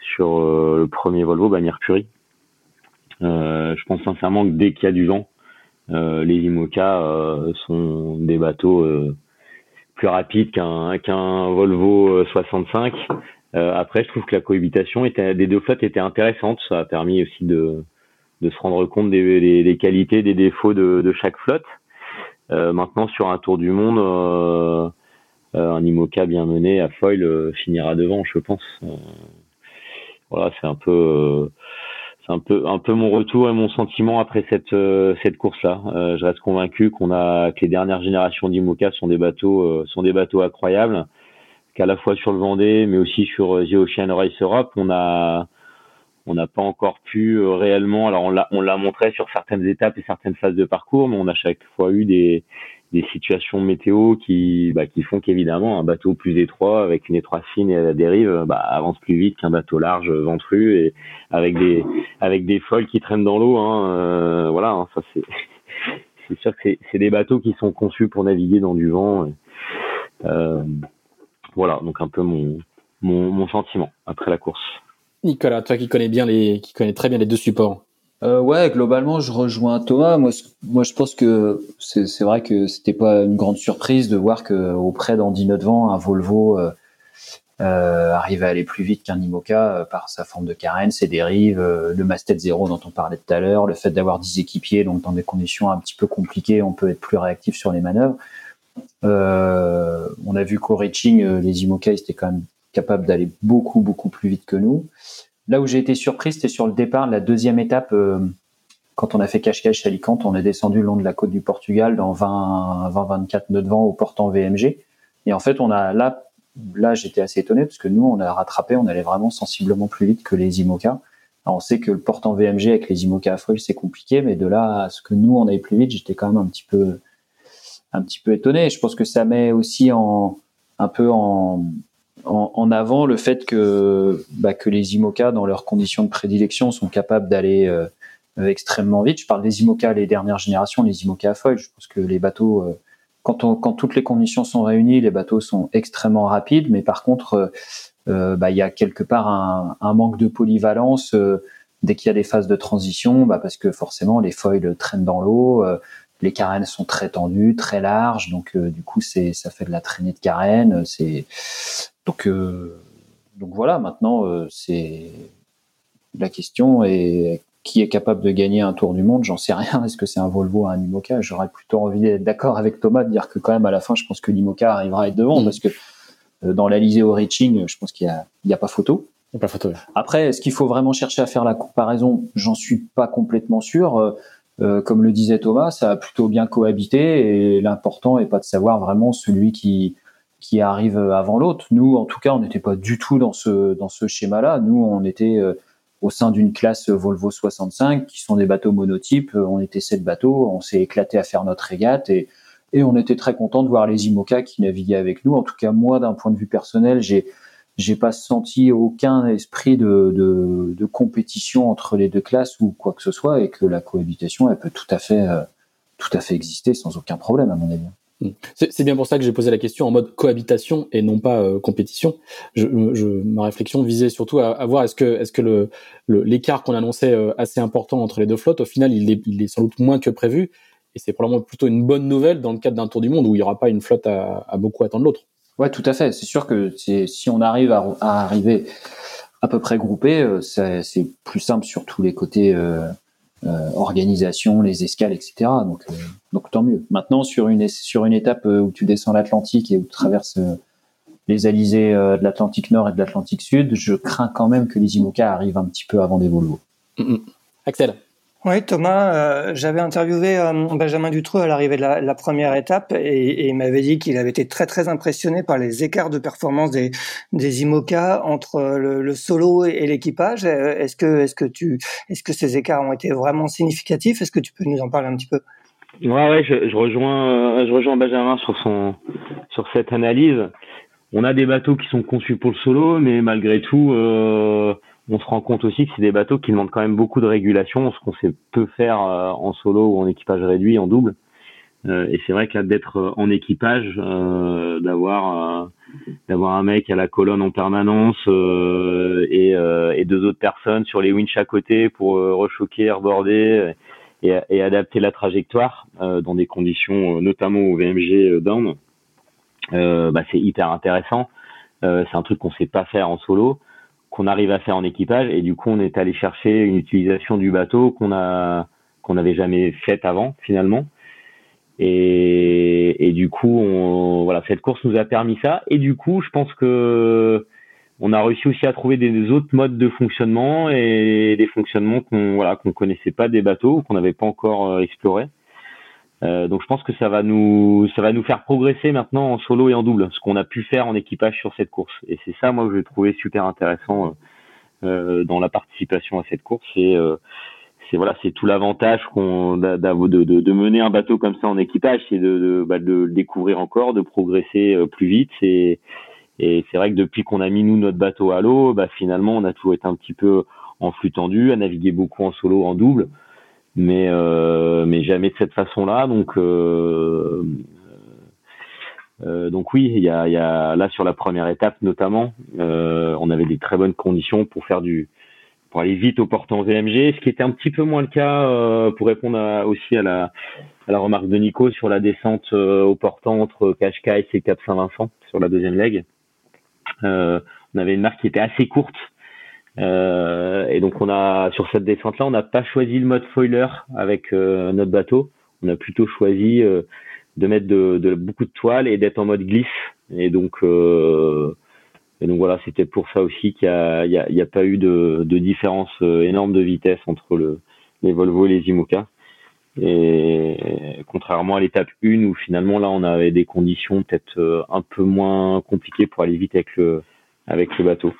sur le premier Volvo, bah, Mercury. je pense sincèrement que dès qu'il y a du vent, les IMOCA sont des bateaux plus rapide qu'un Volvo 65. Euh, euh, après, je trouve que la cohabitation des deux flottes était intéressante. Ça a permis aussi de, se rendre compte des, qualités, des défauts de, chaque flotte. Euh, maintenant, sur un tour du monde, euh, un IMOCA bien mené à foil finira devant, je pense. Voilà, c'est un peu c'est un peu un peu mon retour et mon sentiment après cette euh, cette course là. Euh, je reste convaincu qu'on a que les dernières générations d'IMOCA sont des bateaux euh, sont des bateaux incroyables, qu'à la fois sur le Vendée mais aussi sur The Ocean Race Europe, on a on n'a pas encore pu réellement. Alors on l'a on l'a montré sur certaines étapes et certaines phases de parcours, mais on a chaque fois eu des des situations météo qui, bah, qui font qu'évidemment un bateau plus étroit avec une étroite fine et à la dérive bah, avance plus vite qu'un bateau large ventru et avec des avec des folles qui traînent dans l'eau. Hein, euh, voilà, hein, ça c'est c'est sûr que c'est des bateaux qui sont conçus pour naviguer dans du vent. euh, voilà, donc un peu mon, mon mon sentiment après la course. Nicolas, toi qui connais bien les qui connais très bien les deux supports, euh, ouais, globalement, je rejoins Thomas. Moi, je pense que c'est vrai que c'était pas une grande surprise de voir que auprès d'Andy Notvent, un Volvo euh, euh, arrivait à aller plus vite qu'un Imoca euh, par sa forme de carène, ses dérives, le mastet zéro dont on parlait tout à l'heure, le fait d'avoir 10 équipiers, donc dans des conditions un petit peu compliquées, on peut être plus réactif sur les manœuvres. on a vu qu'au reaching, les Imoca étaient quand même capables d'aller beaucoup beaucoup plus vite que nous. Là où j'ai été surpris, c'était sur le départ, la deuxième étape. Euh, quand on a fait cache-cache Alicante, on est descendu le long de la côte du Portugal dans 20-24 nœuds de vent au portant VMG. Et en fait, on a là, là, j'étais assez étonné parce que nous, on a rattrapé, on allait vraiment sensiblement plus vite que les IMOCA. on sait que le portant VMG avec les IMOCA à c'est compliqué, mais de là à ce que nous, on aille plus vite, j'étais quand même un petit peu, un petit étonné. Je pense que ça met aussi en, un peu en, en, avant le fait que, bah, que les IMOCA, dans leurs conditions de prédilection, sont capables d'aller euh, extrêmement vite. Je parle des IMOCA, les dernières générations, les IMOCA à foil. Je pense que les bateaux, euh, quand, on, quand toutes les conditions sont réunies, les bateaux sont extrêmement rapides. Mais par contre, euh, bah, il y a quelque part un, un manque de polyvalence dès qu'il y a des phases de transition, bah, parce que forcément les foils traînent dans l'eau, les carènes sont très tendues, très larges, donc du coup c'est ça fait de la traînée de carène. C'est donc, euh, donc voilà, maintenant, euh, c'est la question est qui est capable de gagner un tour du monde? J'en sais rien. Est-ce que c'est un Volvo ou un Imoca? J'aurais plutôt envie d'être d'accord avec Thomas de dire que quand même à la fin, je pense que l'Imoca arrivera à être devant mm. parce que euh, dans l'Alizé au reaching, je pense qu'il n'y a, il y a pas photo. Il a pas photo. Après, est-ce qu'il faut vraiment chercher à faire la comparaison? J'en suis pas complètement sûr. Euh, comme le disait Thomas, ça a plutôt bien cohabité et l'important est pas de savoir vraiment celui qui qui arrive avant l'autre. Nous, en tout cas, on n'était pas du tout dans ce dans ce schéma-là. Nous, on était euh, au sein d'une classe Volvo 65, qui sont des bateaux monotypes. On était sept bateaux, on s'est éclaté à faire notre régate et et on était très content de voir les IMOCA qui naviguaient avec nous. En tout cas, moi, d'un point de vue personnel, j'ai j'ai pas senti aucun esprit de, de, de, compétition entre les deux classes ou quoi que ce soit, et que la cohabitation, elle peut tout à fait, euh, tout à fait exister sans aucun problème, à mon avis. C'est bien pour ça que j'ai posé la question en mode cohabitation et non pas euh, compétition. Ma réflexion visait surtout à, voir est-ce que, l'écart qu'on annonçait euh, assez important entre les deux flottes, au final, il est, sans doute moins que prévu. Et c'est probablement plutôt une bonne nouvelle dans le cadre d'un tour du monde où il n'y aura pas une flotte à, beaucoup attendre l'autre. Ouais, tout à fait. C'est sûr que si on arrive à, arriver à peu près groupé, euh, c'est plus simple sur tous les côtés. Euh, organisation, les escales, etc. Donc, euh, donc tant mieux. Maintenant, sur une, sur une étape euh, où tu descends l'Atlantique et où tu traverses les alizés de l'Atlantique Nord et de l'Atlantique Sud, je crains quand même que les IMOCA arrivent un petit peu avant des Volvo. Axel? Oui, Thomas, euh, j'avais interviewé euh, Benjamin Dutreux à l'arrivée de la, première étape et, il m'avait dit qu'il avait été très très impressionné par les écarts de performance des, des IMOCA entre le, solo et, l'équipage. Euh, est-ce que est-ce que tu est-ce que ces écarts ont été vraiment significatifs? Est-ce que tu peux nous en parler un petit peu? Ouais, ouais, je rejoins je rejoins Benjamin sur son sur cette analyse. On a des bateaux qui sont conçus pour le solo, mais malgré tout on se rend compte aussi que c'est des bateaux qui demandent quand même beaucoup de régulation, ce qu'on sait peu faire en solo ou en équipage réduit, en double. Euh, et c'est vrai que d'être euh, en équipage, euh, d'avoir d'avoir un mec à la colonne en permanence et, et deux autres personnes sur les winches à côté pour rechoquer, airboarder et, et, adapter la trajectoire dans des conditions notamment au VMG down, bah, c'est hyper intéressant. c'est un truc qu'on sait pas faire en solo, qu'on arrive à faire en équipage et du coup on est allé chercher une utilisation du bateau qu'on a qu'on n'avait jamais faite avant finalement. Et, et, du coup, voilà, cette course nous a permis ça. Et du coup, je pense que on a réussi aussi à trouver des, autres modes de fonctionnement et des fonctionnements qu'on voilà qu'on connaissait pas des bateaux, qu'on n'avait pas encore euh, exploré. Euh, donc je pense que ça va nous ça va nous faire progresser maintenant en solo et en double, ce qu'on a pu faire en équipage sur cette course. Et c'est ça moi que j'ai trouvé super intéressant euh, dans la participation à cette course. Et euh, c'est voilà, c'est tout l'avantage qu'on de, de, de, mener un bateau comme ça en équipage, c'est de, de, bah, de le découvrir encore, de progresser euh, plus vite. Et, et c'est vrai que depuis qu'on a mis nous notre bateau à l'eau, bah, finalement on a toujours été un petit peu en flux tendu, à naviguer beaucoup en solo, en double, mais euh, mais jamais de cette façon-là. Donc euh, euh, donc oui, il y a, là sur la première étape notamment, on avait des très bonnes conditions pour faire du pour aller vite au portant VMG, ce qui était un petit peu moins le cas pour répondre aussi à la, à la remarque de Nico sur la descente euh, au portant entre Cascais et Cap Saint-Vincent sur la deuxième leg. On avait une marque qui était assez courte et donc on a sur cette descente-là, on n'a pas choisi le mode foiler avec notre bateau. On a plutôt choisi de mettre de, de, beaucoup de toile et d'être en mode glisse. Et donc et donc voilà, c'était pour ça aussi qu'il n'y a, a, a, pas eu de, de différence euh, énorme de vitesse entre le, les Volvo et les Imoca. Et contrairement à l'étape 1 où finalement là on avait des conditions peut-être euh, un peu moins compliquées pour aller vite avec le avec le bateau.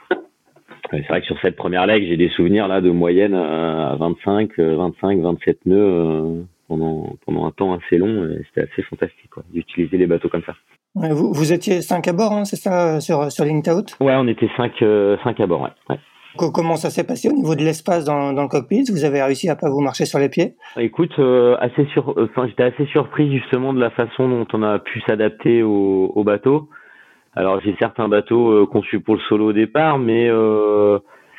C'est vrai que sur cette première leg, j'ai des souvenirs là de moyenne à 25, 25, 27 nœuds euh, pendant pendant un temps assez long. C'était assez fantastique d'utiliser les bateaux comme ça vous, vous, étiez cinq à bord, hein, c'est ça, sur, sur Out Ouais, on était cinq, euh, cinq à bord, ouais. Comment ça s'est passé au niveau de l'espace dans, dans, le cockpit? Vous avez réussi à pas vous marcher sur les pieds? Écoute, euh, assez sur, j'étais assez surpris justement de la façon dont on a pu s'adapter au, au, bateau. Alors j'ai certains bateaux euh, conçus pour le solo au départ, mais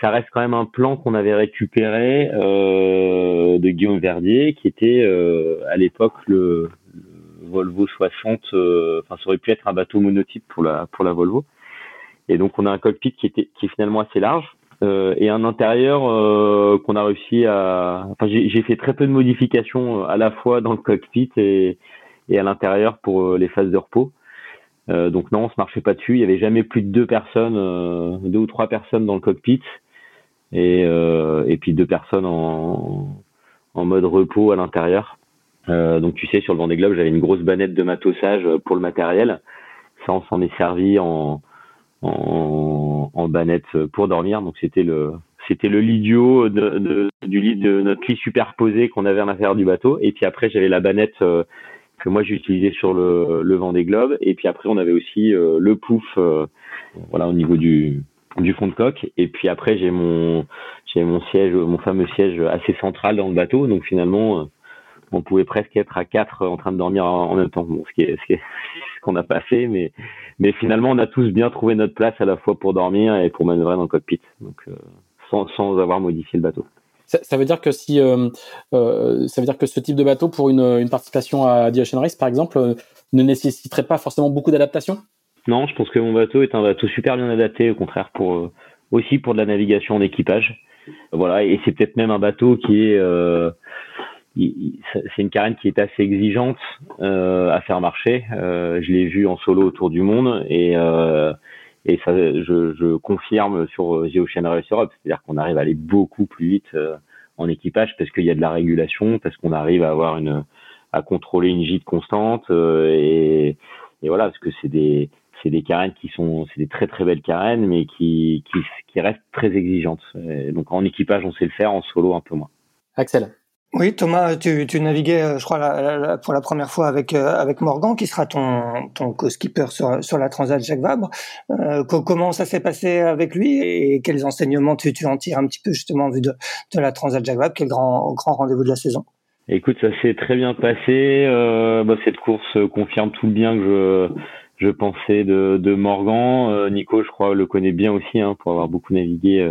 ça reste quand même un plan qu'on avait récupéré de Guillaume Verdier, qui était à l'époque le, Volvo 60, euh, enfin ça aurait pu être un bateau monotype pour la pour la Volvo. Et donc on a un cockpit qui était qui est finalement assez large euh, et un intérieur euh, qu'on a réussi à. Enfin j'ai fait très peu de modifications à la fois dans le cockpit et et à l'intérieur pour les phases de repos. Donc non, on se marchait pas dessus. Il y avait jamais plus de deux personnes, deux ou trois personnes dans le cockpit, et, et puis deux personnes en, mode repos à l'intérieur. Euh, donc tu sais, sur le Vendée Globe, j'avais une grosse banette de matossage euh, pour le matériel. Ça, on s'en est servi en, en, banette pour dormir. Donc c'était le c'était le l'idiot de, du lit de notre lit superposé qu'on avait à l'intérieur du bateau. Et puis après, j'avais la banette euh, que moi j'utilisais sur le, le Vendée Globe. Et puis après, on avait aussi le pouf, voilà, au niveau du du fond de coque. Et puis après, j'ai mon j'ai mon siège, mon fameux siège assez central dans le bateau. Donc finalement on pouvait presque être à quatre en train de dormir en, même temps. Bon, ce qui est, ce qu'on n'a pas fait, mais mais finalement on a tous bien trouvé notre place à la fois pour dormir et pour manœuvrer dans le cockpit, donc euh, sans, sans avoir modifié le bateau. Ça, veut dire que si euh, euh, ça veut dire que ce type de bateau pour une, participation à The Ocean Race par exemple ne nécessiterait pas forcément beaucoup d'adaptation? Non, je pense que mon bateau est un bateau super bien adapté, au contraire pour aussi pour de la navigation en équipage. Voilà, et c'est peut-être même un bateau qui est c'est une carène qui est assez exigeante euh, à faire marcher. Euh, je l'ai vu en solo autour du monde et euh, et ça, je, je confirme sur The Ocean Race Europe, c'est-à-dire qu'on arrive à aller beaucoup plus vite euh, en équipage parce qu'il y a de la régulation, parce qu'on arrive à avoir une à contrôler une gîte constante euh, et, et voilà parce que c'est des c'est des carènes qui sont c'est des très très belles carènes mais qui qui, qui restent très exigeantes. Et donc en équipage on sait le faire, en solo un peu moins. Axel Oui, Thomas, tu, tu naviguais, euh, je crois, pour la première fois avec euh, avec Morgan, qui sera ton ton co-skipper sur sur la Transat Jacques Vabre. Euh, comment ça s'est passé avec lui et quels enseignements tu, tu en tires un petit peu justement en vue de, de la Transat Jacques Vabre, qui grand grand rendez-vous de la saison? Écoute, ça s'est très bien passé. Euh, bah, cette course confirme tout le bien que je je pensais de, de Morgan. Nico, je crois, le connaît bien aussi hein, pour avoir beaucoup navigué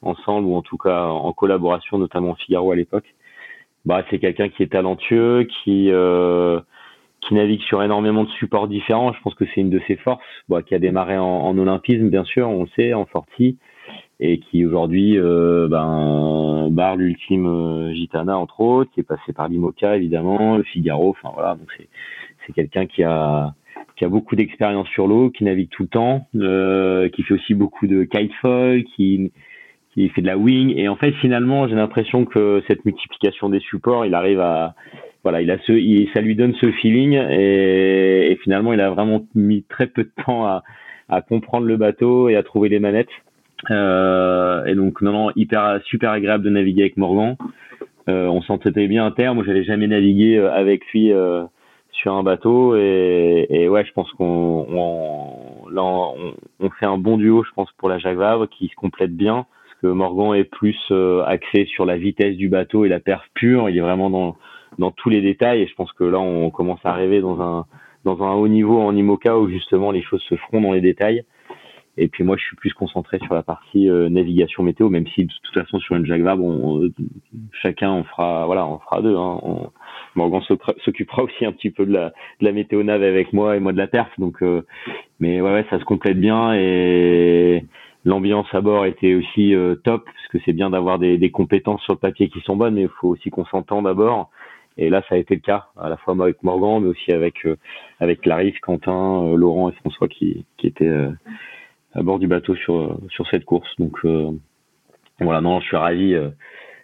ensemble ou en tout cas en collaboration, notamment Figaro à l'époque bah, c'est quelqu'un qui est talentueux, qui euh, qui navigue sur énormément de supports différents. Je pense que c'est une de ses forces, bah, qui a démarré en, en, olympisme, bien sûr, on le sait, en forti, et qui aujourd'hui euh, ben, barre l'ultime euh, Gitana, entre autres, qui est passé par l'Imoca, évidemment, le Figaro, enfin voilà, donc c'est, c'est quelqu'un qui a qui a beaucoup d'expérience sur l'eau, qui navigue tout le temps, euh, qui fait aussi beaucoup de kitefoil, qui qui fait de la wing. Et en fait, finalement, j'ai l'impression que cette multiplication des supports, il arrive à, voilà, il a ce, il, ça lui donne ce feeling. Et, et, finalement, il a vraiment mis très peu de temps à, à comprendre le bateau et à trouver les manettes. Euh, et donc, non, non, hyper, super agréable de naviguer avec Morgan. Euh, on s'entendait bien à terre. Moi, j'avais jamais navigué euh, avec lui euh, sur un bateau. Et, et ouais, je pense qu'on, on, on, on, fait un bon duo, je pense, pour la Jacques qui se complète bien que Morgan est plus euh, axé sur la vitesse du bateau et la perf pure. Il est vraiment dans, dans tous les détails et je pense que là, on commence à arriver dans un, dans un haut niveau en IMOCA où justement les choses se feront dans les détails. Et puis moi, je suis plus concentré sur la partie euh, navigation météo, même si de toute façon sur une Jacques Vabre, on, chacun on fera, voilà, on fera deux. Hein. Morgan s'occupera aussi un petit peu de la, de la météo nave avec moi et moi de la perf. Donc, euh, mais ouais, ouais, ça se complète bien et L'ambiance à bord était aussi euh, top, parce que c'est bien d'avoir des, des, compétences sur le papier qui sont bonnes, mais il faut aussi qu'on s'entende d'abord. Et là, ça a été le cas, à la fois avec Morgan, mais aussi avec euh, avec Clarisse, Quentin, euh, Laurent et François qui, qui étaient à bord du bateau sur sur cette course. Donc voilà, non, je suis ravi.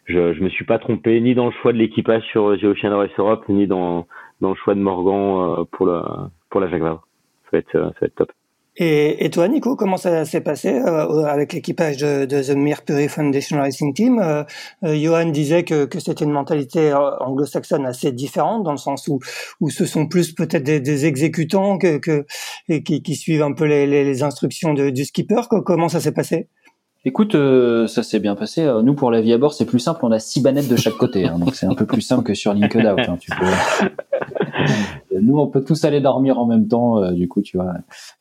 je je me suis pas trompé ni dans le choix de l'équipage sur The Ocean Race Europe, ni dans dans le choix de Morgan pour la pour la Jacques Vabre. Ça va être ça va être top. Et, et, toi, Nico, comment ça s'est passé euh, avec l'équipage de, de, The Mercury Foundation Racing Team? Euh, euh, Johan disait que, que c'était une mentalité euh, anglo-saxonne assez différente, dans le sens où, où ce sont plus peut-être des, des, exécutants que, que et qui, qui, suivent un peu les, les, les instructions de, du skipper. Comment ça s'est passé? Écoute, euh, ça s'est bien passé. Nous, pour la vie à bord, c'est plus simple. On a six bannettes de chaque côté, hein, donc c'est un peu plus simple que sur LinkedIn. Hein, tu peux... nous, on peut tous aller dormir en même temps, euh, du coup, tu vois.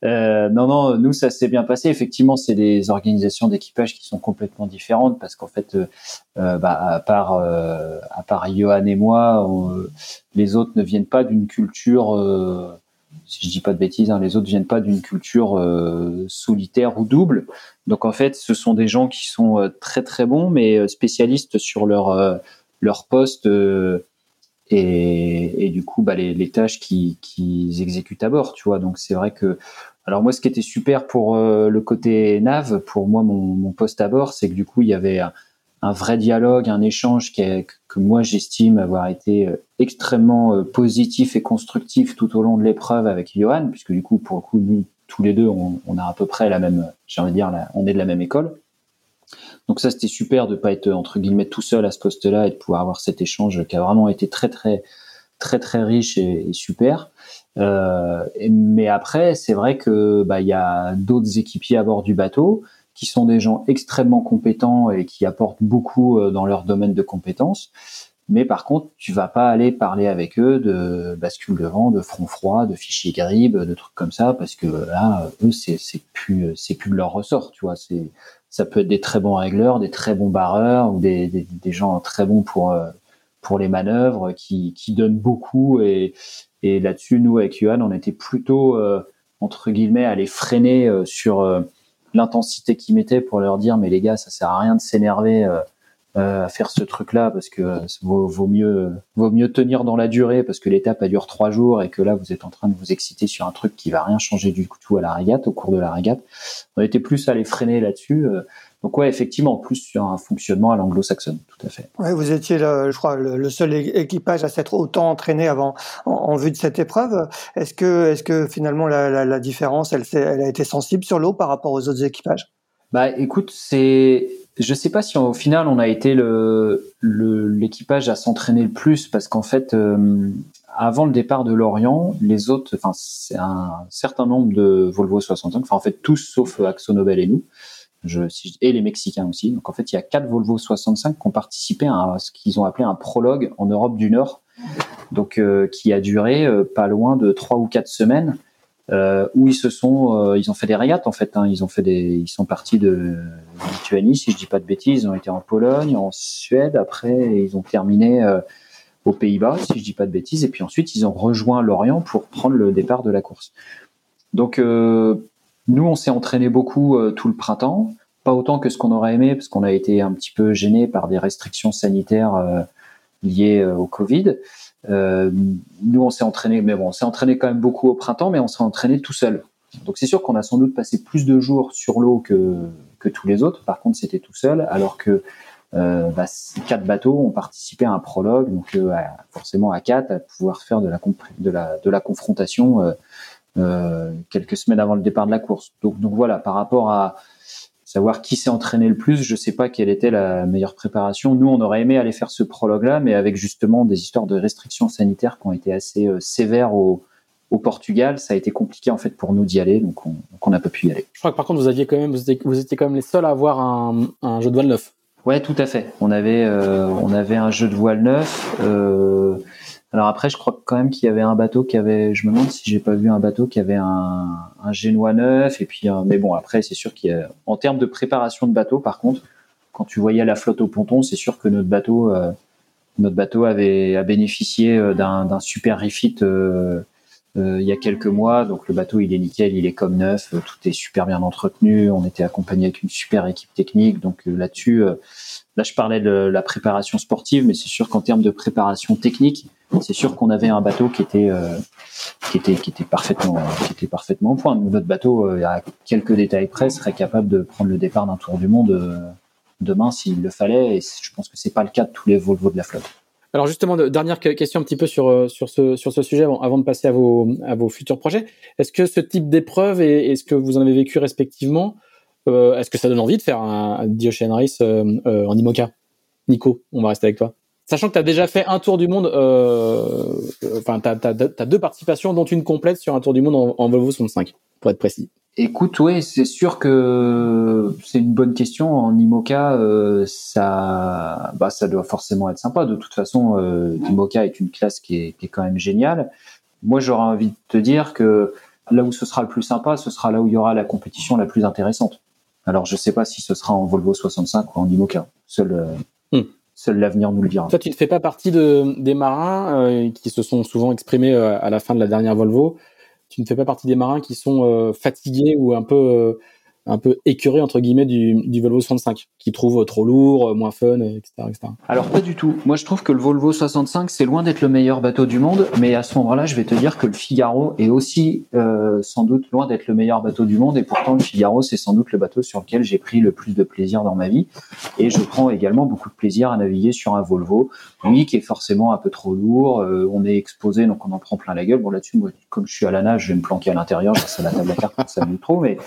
Euh, non, non, nous, ça s'est bien passé. Effectivement, c'est des organisations d'équipage qui sont complètement différentes parce qu'en fait, euh, bah, à part à part Johan et moi, les autres ne viennent pas d'une culture si je dis pas de bêtises, hein, les autres viennent pas d'une culture solitaire ou double. Donc en fait, ce sont des gens qui sont très très bons, mais spécialistes sur leur leur poste et, du coup, bah, les, tâches qu'ils qui exécutent à bord, tu vois. Donc c'est vrai que alors moi, ce qui était super pour le côté nav, pour moi, mon, poste à bord, c'est que du coup, il y avait un vrai dialogue, un échange qui que moi j'estime avoir été euh, extrêmement euh, positif et constructif tout au long de l'épreuve avec Johan, puisque du coup, pour le coup, nous tous les deux, on a à peu près la même, j'ai envie de dire, on est de la même école. Donc ça, c'était super de pas être entre guillemets tout seul à ce poste-là et de pouvoir avoir cet échange qui a vraiment été très très très très riche et, super. Euh, mais après, c'est vrai que bah il y a d'autres équipiers à bord du bateau qui sont des gens extrêmement compétents et qui apportent beaucoup euh, dans leur domaine de compétences. Mais par contre, tu vas pas aller parler avec eux de bascule de vent, de front froid, de fichier grib, de trucs comme ça, parce que là, eux, c'est plus c'est plus de leur ressort, tu vois. C'est ça peut être des très bons régleurs, des très bons barreurs ou des, des, gens très bons pour euh, pour les manœuvres, qui qui donnent beaucoup et et là-dessus, nous avec Yuan, on était plutôt euh, entre guillemets à les freiner sur l'intensité qu'ils mettaient pour leur dire mais les gars ça sert à rien de s'énerver euh, euh, à faire ce truc là parce que euh, vaut, vaut, mieux vaut mieux tenir dans la durée parce que l'étape a dure trois jours et que là vous êtes en train de vous exciter sur un truc qui va rien changer du tout à la régate au cours de la régate on était plus à les freiner là-dessus donc ouais, effectivement, plus sur un fonctionnement à l'anglo-saxonne, tout à fait. Ouais, vous étiez, le, je crois, le, seul équipage à s'être autant entraîné avant, en, vue de cette épreuve. Est-ce que, est-ce que finalement la, la, la différence, elle, elle a été sensible sur l'eau par rapport aux autres équipages? Bah, écoute, c'est je sais pas si au final on a été l'équipage à s'entraîner le plus parce qu'en fait euh, avant le départ de Lorient, les autres, enfin c'est un certain nombre de Volvo 65, enfin en fait tous sauf Axo Nobel et nous, et les Mexicains aussi. Donc en fait il y a quatre Volvo 65 qui ont participé à ce qu'ils ont appelé un prologue en Europe du Nord, donc euh, qui a duré euh, pas loin de trois ou quatre semaines euh, où ils se sont, euh, ils ont fait des régates en fait. Hein. Ils ont fait des, ils sont partis de Lituanie, si je dis pas de bêtises. Ils ont été en Pologne, en Suède. Après, ils ont terminé euh, aux Pays-Bas, si je dis pas de bêtises. Et puis ensuite, ils ont rejoint l'Orient pour prendre le départ de la course. Donc, nous, on s'est entraîné beaucoup tout le printemps, pas autant que ce qu'on aurait aimé, parce qu'on a été un petit peu gêné par des restrictions sanitaires liées au Covid. Euh, nous, on s'est entraîné, mais bon, on s'est entraîné quand même beaucoup au printemps, mais on s'est entraîné tout seul. Donc c'est sûr qu'on a sans doute passé plus de jours sur l'eau que, que tous les autres. Par contre, c'était tout seul, alors que euh, bah, quatre bateaux ont participé à un prologue, donc euh, forcément à quatre, à pouvoir faire de la, de la, confrontation euh, quelques semaines avant le départ de la course. Donc, donc voilà, par rapport à savoir qui s'est entraîné le plus, je sais pas quelle était la meilleure préparation. Nous, on aurait aimé aller faire ce prologue-là, mais avec justement des histoires de restrictions sanitaires qui ont été assez euh, sévères au, au, Portugal, ça a été compliqué en fait pour nous d'y aller, donc on n'a pas pu y aller. Je crois que par contre, vous aviez quand même, vous étiez, vous étiez quand même les seuls à avoir un, un jeu de voile neuf. Ouais, tout à fait. On avait, euh, on avait un jeu de voile neuf. Euh, alors après, je crois quand même qu'il y avait un bateau qui avait, je me demande si j'ai pas vu un bateau qui avait un, un génois neuf et puis, mais bon, après, c'est sûr qu'il y a, en termes de préparation de bateau, par contre, quand tu voyais la flotte au ponton, c'est sûr que notre bateau, euh, notre bateau avait a bénéficié euh, d'un super refit euh, euh, il y a quelques mois. Donc le bateau, il est nickel, il est comme neuf, tout est super bien entretenu. On était accompagné avec une super équipe technique, donc là-dessus. Là, je parlais de la préparation sportive, mais c'est sûr qu'en termes de préparation technique, c'est sûr qu'on avait un bateau qui était euh, qui était qui était parfaitement qui était parfaitement au point. Notre bateau, euh, à quelques détails près, serait capable de prendre le départ d'un tour du monde euh, demain s'il le fallait. Et je pense que c'est pas le cas de tous les Volvo de la flotte. Alors justement, dernière question un petit peu sur sur ce sur ce sujet avant, de passer à vos à vos futurs projets. Est-ce que ce type d'épreuve et est-ce que vous en avez vécu respectivement Est-ce que ça donne envie de faire un, un Race en IMOCA? Nico, on va rester avec toi. Sachant que tu as déjà fait un tour du monde, enfin, tu as, deux participations, dont une complète sur un tour du monde en, Volvo 65, pour être précis. Écoute, oui, c'est sûr que c'est une bonne question. En IMOCA, euh, ça, bah, ça doit forcément être sympa. De toute façon, euh, IMOCA est une classe qui est, qui est quand même géniale. Moi, j'aurais envie de te dire que là où ce sera le plus sympa, ce sera là où il y aura la compétition la plus intéressante. Alors, je sais pas si ce sera en Volvo 65 ou en IMOCA. Seul, euh. Seul l'avenir nous le dira. Toi, tu ne fais pas partie de, des marins euh, qui se sont souvent exprimés euh, à la fin de la dernière Volvo. Tu ne fais pas partie des marins qui sont fatigués ou un peu un peu écœuré entre guillemets du, Volvo 65, qui trouve trop lourd, moins fun, etc., etc. Alors pas du tout. Moi je trouve que le Volvo 65 c'est loin d'être le meilleur bateau du monde, mais à ce moment-là je vais te dire que le Figaro est aussi euh, sans doute loin d'être le meilleur bateau du monde, et pourtant le Figaro c'est sans doute le bateau sur lequel j'ai pris le plus de plaisir dans ma vie, et je prends également beaucoup de plaisir à naviguer sur un Volvo, oui qui est forcément un peu trop lourd, euh, on est exposé donc on en prend plein la gueule. Bon là-dessus moi comme je suis à la nage je vais me planquer à l'intérieur, c'est la table à carte, ça me trop, mais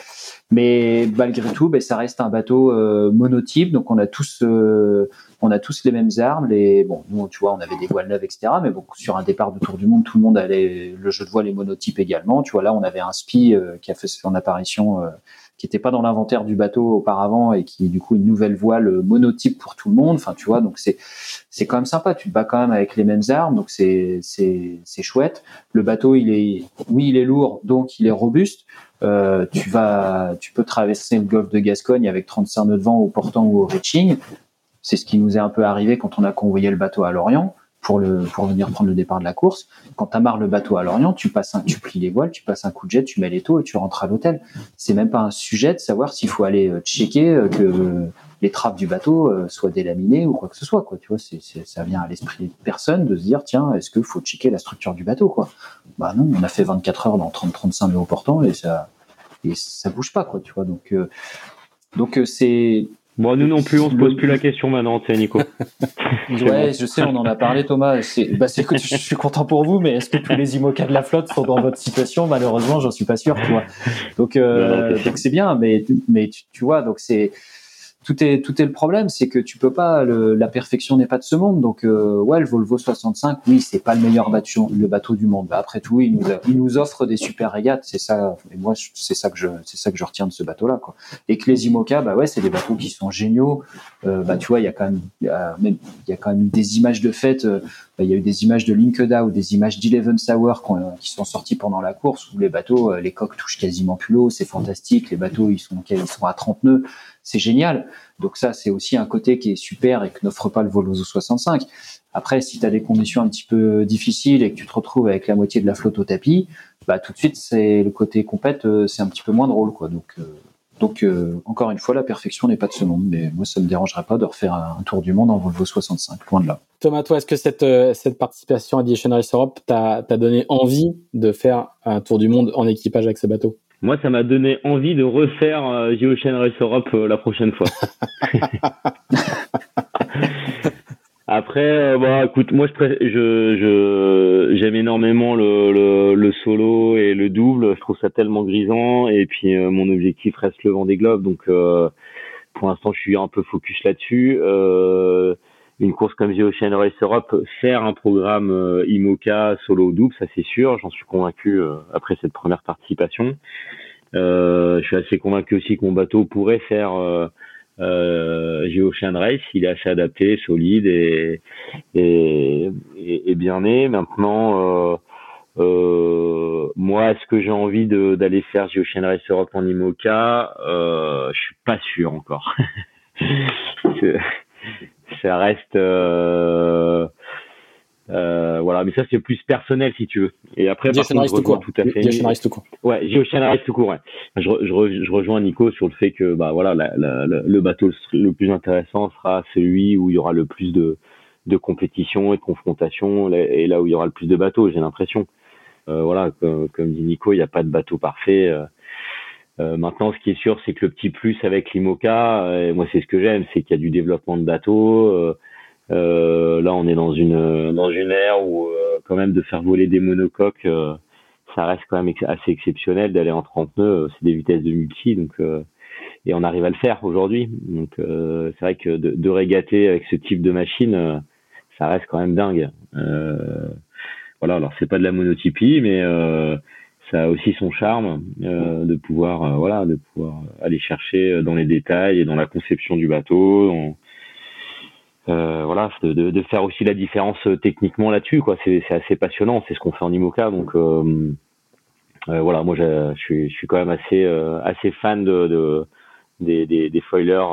mais malgré tout, ben, ça reste un bateau euh, monotype, donc on a tous, euh, on a tous les mêmes armes. Les, bon, nous, tu vois, on avait des voiles neuves, etc. Mais bon, sur un départ de Tour du Monde, tout le monde allait le jeu de voile et monotype également. Tu vois, là, on avait un SPI euh, qui a fait son apparition, qui n'était pas dans l'inventaire du bateau auparavant et qui, du coup, une nouvelle voile monotype pour tout le monde. Enfin, tu vois, donc c'est, c'est quand même sympa. Tu te bats quand même avec les mêmes armes, donc c'est, c'est, c'est chouette. Le bateau, il est, oui, il est lourd, donc il est robuste. Euh, tu vas, tu peux traverser le golfe de Gascogne avec 35 nœuds de vent au portant ou au reaching. C'est ce qui nous est un peu arrivé quand on a convoyé le bateau à Lorient pour le pour venir prendre le départ de la course. Quand tu amarres le bateau à Lorient, tu passes un, tu plies les voiles, tu passes un coup de jet, tu mets les taux et tu rentres à l'hôtel. C'est même pas un sujet de savoir s'il faut aller euh, checker euh, que les trappes du bateau soient délaminées ou quoi que ce soit. Quoi. Tu vois, c'est, ça vient à l'esprit de personne de se dire tiens, est-ce qu'il faut checker la structure du bateau quoi Bah non, on a fait 24 heures dans 30-35 nœuds au portant et ça et ça bouge pas quoi. Tu vois, donc donc c'est Bon, nous non plus, on se pose plus la question maintenant, tu sais, Nico. ouais, je sais, on en a parlé, Thomas. C'est, bah, c'est que je suis content pour vous, mais est-ce que tous les IMOCA de la flotte sont dans votre situation? Malheureusement, j'en suis pas sûr, tu vois. Donc, euh, donc c'est bien, mais mais tu, tu vois, donc c'est tout est tout est le problème, c'est que tu peux pas. la perfection n'est pas de ce monde. Donc euh, ouais, le Volvo 65, oui, c'est pas le meilleur bateau, le bateau du monde. Bah, après tout, il nous, il nous offre des super régates. C'est ça. Et moi, c'est ça que je c'est ça que je retiens de ce bateau-là. Quoi. Et que les IMOCA, bah ouais, c'est des bateaux qui sont géniaux. Euh, bah tu vois, il y a quand même il y a, quand même des images de fête. Euh, bah, il y a eu des images de Linkeda ou des images d'Eleven Sour qui sont sorties pendant la course où les bateaux, les coques touchent quasiment plus l'eau. C'est fantastique. Les bateaux, ils sont ils sont à 30 nœuds c'est génial. Donc ça, c'est aussi un côté qui est super et que n'offre pas le Volozo 65. Après, si tu as des conditions un petit peu difficiles et que tu te retrouves avec la moitié de la flotte au tapis, bah tout de suite, c'est le côté compète, euh, c'est un petit peu moins drôle, quoi. Donc, euh, donc euh, encore une fois, la perfection n'est pas de ce monde, mais moi, ça me dérangerait pas de refaire un, tour du monde en Volvo 65, loin de là. Thomas, toi, est-ce que cette, cette participation à Edition Race Europe t'a donné envie de faire un tour du monde en équipage avec ces bateaux moi, ça m'a donné envie de refaire euh, Race Europe euh, la prochaine fois. Après, euh, bah, écoute, moi, je, je, j'aime énormément le, le, le, solo et le double. Je trouve ça tellement grisant. Et puis, euh, mon objectif reste le Vendée Globe. Donc, pour l'instant, je suis un peu focus là-dessus. Euh, une course comme The Ocean Race Europe, faire un programme euh, IMOCA solo double, ça c'est sûr, j'en suis convaincu euh, après cette première participation. Euh, je suis assez convaincu aussi que mon bateau pourrait faire euh, Race, il est assez adapté, solide et, bien né. Maintenant, moi, est-ce que j'ai envie d'aller faire Ocean Race Europe en IMOCA? Euh, Je suis pas sûr encore. ça reste euh, euh, voilà, mais ça c'est plus personnel si tu veux. Et après, par contre, je rejoins tout à fait. tout court. Ouais, tout court. Ouais. Je, je, je, rejoins Nico sur le fait que bah voilà, la, la, le bateau le plus intéressant sera celui où il y aura le plus de de compétition et de confrontation et là où il y aura le plus de bateaux. J'ai l'impression. Euh, voilà, comme, comme, dit Nico, il n'y a pas de bateau parfait. Euh, euh, maintenant, ce qui est sûr, c'est que le petit plus avec l'IMOCA, euh, moi c'est ce que j'aime, c'est qu'il y a du développement de bateaux. Euh, euh là, on est dans une dans une ère où quand même de faire voler des monocoques, ça reste quand même assez exceptionnel d'aller en 30 nœuds. C'est des vitesses de multi, donc et on arrive à le faire aujourd'hui. Donc c'est vrai que de, de, régater avec ce type de machine, ça reste quand même dingue. voilà, alors c'est pas de la monotypie, mais ça a aussi son charme euh, de pouvoir euh, voilà de pouvoir aller chercher dans les détails et dans la conception du bateau. Euh, voilà de, de, faire aussi la différence techniquement là-dessus quoi. C'est assez passionnant c'est ce qu'on fait en IMOCA donc euh, euh, voilà moi je suis je suis quand même assez assez fan de, de des, des, des foilers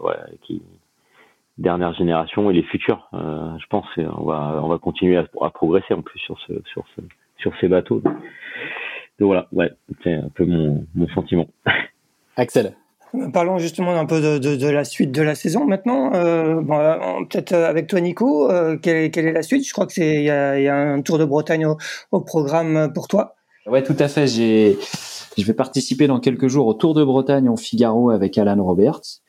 voilà, qui dernière génération et les futurs je pense. On va on va continuer à, à, progresser en plus sur ce sur ce sur ces bateaux donc. Voilà, ouais, c'est un peu mon, mon sentiment. Axel. Parlons justement un peu de, de, de, la suite de la saison maintenant. Euh, bon, euh, Peut-être euh, avec toi, Nico, euh, quelle, est, quelle, est, la suite? Je crois que c'est il y a, y a, un Tour de Bretagne au, au, programme pour toi. Ouais, tout à fait. J'ai, je vais participer dans quelques jours au Tour de Bretagne au Figaro avec Alan Roberts,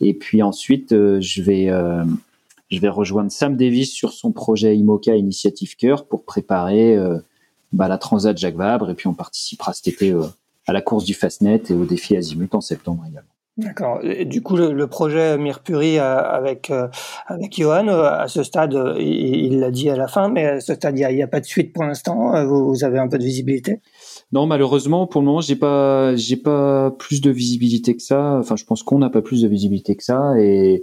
et puis ensuite euh, je vais je vais rejoindre Sam Davis sur son projet IMOCA Initiative Cœur pour préparer bah, la Transat Jacques Vabre et puis on participera cet été euh, à la course du Fastnet et au défi Azimut en septembre également. D'accord. Du coup, le, projet Mirpuri euh, avec euh, avec Johan, à ce stade, il l'a dit à la fin, mais à ce stade, il n'y a, pas de suite pour l'instant. Vous, avez un peu de visibilité? Non, malheureusement, pour le moment, j'ai pas j'ai pas plus de visibilité que ça. Enfin, je pense qu'on n'a pas plus de visibilité que ça, et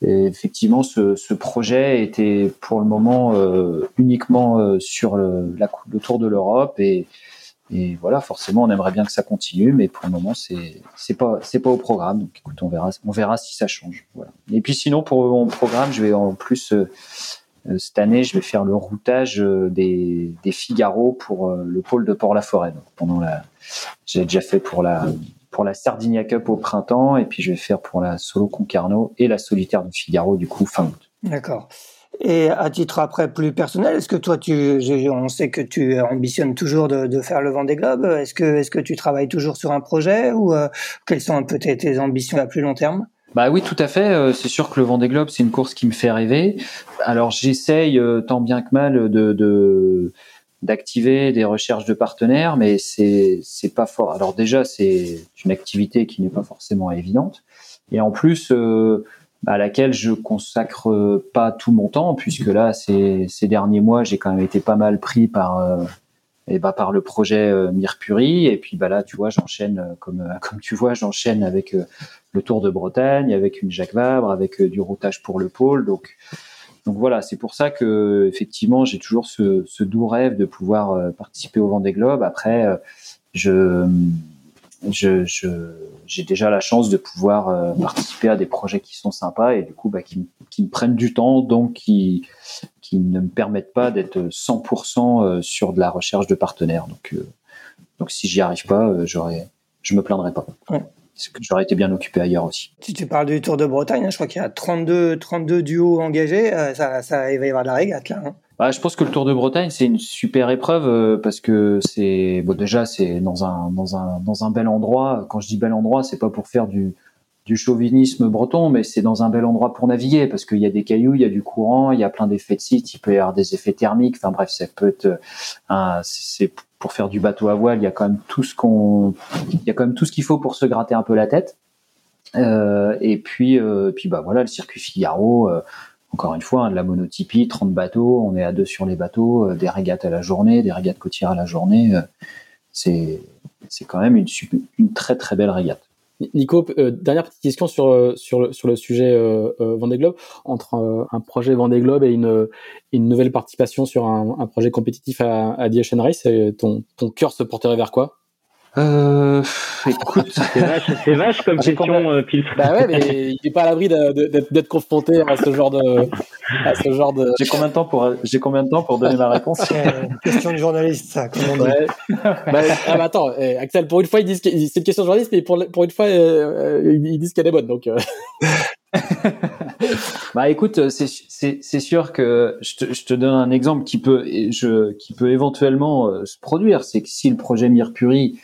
effectivement, ce, ce, projet était pour le moment euh, uniquement euh, sur le, le, tour de l'Europe et, et, voilà, forcément, on aimerait bien que ça continue, mais pour le moment, c'est c'est pas c'est pas au programme. Donc, écoute, on verra on verra si ça change. Voilà. Et puis sinon, pour mon programme, je vais en plus euh, cette année, je vais faire le routage des, des Figaro pour le pôle de Port-la-Forêt. J'ai déjà fait pour la pour Sardinia Cup au printemps et puis je vais faire pour la Solo Concarneau et la Solitaire de Figaro du coup fin août. D'accord. Et à titre après plus personnel, est-ce que toi tu, on sait que tu ambitionnes toujours de, faire le vent des globes. Est-ce que, tu travailles toujours sur un projet ou euh, quelles sont un peu tes, tes, ambitions à plus long terme? Bah oui, tout à fait. Euh, c'est sûr que le vent des globes c'est une course qui me fait rêver. Alors j'essaye euh, tant bien que mal de, de d'activer des recherches de partenaires, mais c'est c'est pas fort. Alors déjà, c'est une activité qui n'est pas forcément évidente. et en plus à laquelle je consacre pas tout mon temps puisque là ces, ces derniers mois j'ai quand même été pas mal pris par et bah par le projet euh, Mirpuri et puis bah là tu vois j'enchaîne comme comme tu vois j'enchaîne avec le Tour de Bretagne avec une Jacques Vabre avec du routage pour le pôle donc donc voilà, c'est pour ça que effectivement j'ai toujours ce, doux rêve de pouvoir euh, participer au Vendée Globe. Après, euh, je j'ai je, déjà la chance de pouvoir euh, participer à des projets qui sont sympas et du coup bah, qui, qui me prennent du temps, donc qui, qui ne me permettent pas d'être 100% sur de la recherche de partenaires. Donc, donc si j'y arrive pas, j'aurais, je me plaindrai pas. Que j'aurais été bien occupé ailleurs aussi. Si tu parles du Tour de Bretagne, hein, je crois qu'il y a 32, 32 duos engagés, euh, ça, ça, il va y avoir de la régate là. Hein. Bah, je pense que le Tour de Bretagne c'est une super épreuve euh, parce que c'est bon déjà c'est dans un dans un dans un bel endroit. Quand je dis bel endroit, c'est pas pour faire du du chauvinisme breton, mais c'est dans un bel endroit pour naviguer parce qu'il y a des cailloux, il y a du courant, il y a plein d'effets de site, il peut y avoir des effets thermiques. Enfin bref, ça peut être un, c'est pour faire du bateau à voile, il y a quand même tout ce qu'on, il y a quand même tout ce qu'il faut pour se gratter un peu la tête. Euh, et puis, euh, puis bah voilà, le circuit Figaro. Euh, encore une fois, hein, de la monotypie, 30 bateaux, on est à deux sur les bateaux, euh, des régates à la journée, des régates côtières à la journée. Euh, c'est, quand même une très très belle régate. Nico, euh, dernière petite question sur euh, sur le, sujet euh, euh Vendée Globe. Entre un projet Vendée Globe et une, une nouvelle participation sur un, un projet compétitif à, à The Race, ton, ton cœur se porterait vers quoi? Euh, écoute, c'est vache, c'est vache comme question, euh, Bah ouais, mais il n'est pas à l'abri d'être confronté à ce genre de, à ce genre de. J'ai combien de temps pour, j'ai combien de temps pour donner ma réponse Question de journaliste, ça. Comment on dit ouais. bah, ah bah attends, eh, Axel, pour une fois ils disent que c'est une question de journaliste, mais pour pour une fois euh, ils disent qu'elle est bonne, donc. Euh. bah écoute, c'est c'est sûr que je te, je te donne un exemple qui peut je qui peut éventuellement euh, se produire, c'est que si le projet Mirpuri euh,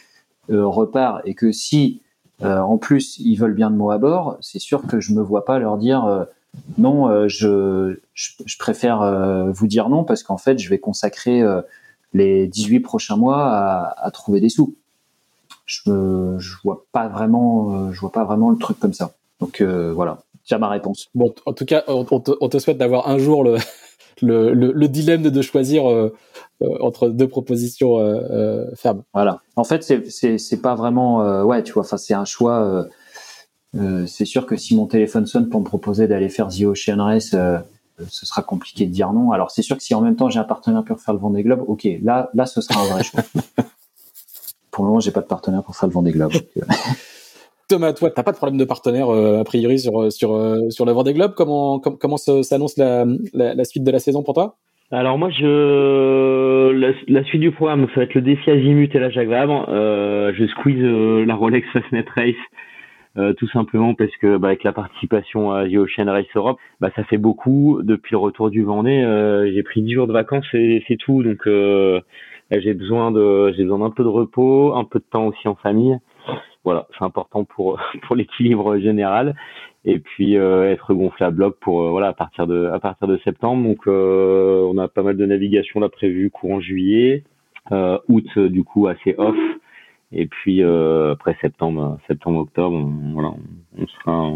repart et que si euh, en plus ils veulent bien de moi à bord, c'est sûr que je me vois pas leur dire euh, non, je, je, préfère vous dire non parce qu'en fait je vais consacrer les 18 prochains mois à, à trouver des sous. Je, me, je vois pas vraiment, je vois pas vraiment le truc comme ça. Donc voilà, c'est ma réponse. Bon, en tout cas, on te, on te souhaite d'avoir un jour le, le, le, le dilemme de choisir euh, euh, entre deux propositions euh, fermes. Voilà. En fait, c'est pas vraiment ouais, tu vois. Enfin, c'est un choix. c'est sûr que si mon téléphone sonne pour me proposer d'aller faire The Ocean Race, ce sera compliqué de dire non. Alors, c'est sûr que si en même temps j'ai un partenaire pour faire le Vendée Globe, ok, là, là, ce sera un vrai choix. pour le moment, j'ai pas de partenaire pour faire le Vendée Globe. Thomas, toi, t'as pas de problème de partenaire euh, a priori sur euh, sur euh, sur le Vendée Globe. Comment comment s'annonce la, la, suite de la saison pour toi? Alors moi, je la, suite du programme, ça va être le défi Azimut et la Jacques je squeeze la Rolex Fastnet Race tout simplement parce que bah, avec la participation à The Ocean Race Europe, bah, ça fait beaucoup. Depuis le retour du Vendée, j'ai pris 10 jours de vacances et c'est tout. Donc j'ai besoin de j'ai besoin d'un peu de repos, un peu de temps aussi en famille voilà, c'est important pour pour l'équilibre général. Et puis euh, être gonflé à bloc pour euh, voilà à partir de à partir de septembre. Donc euh, on a pas mal de navigation là prévu courant juillet, août du coup assez off. Et puis après septembre, septembre octobre, on, voilà, on, sera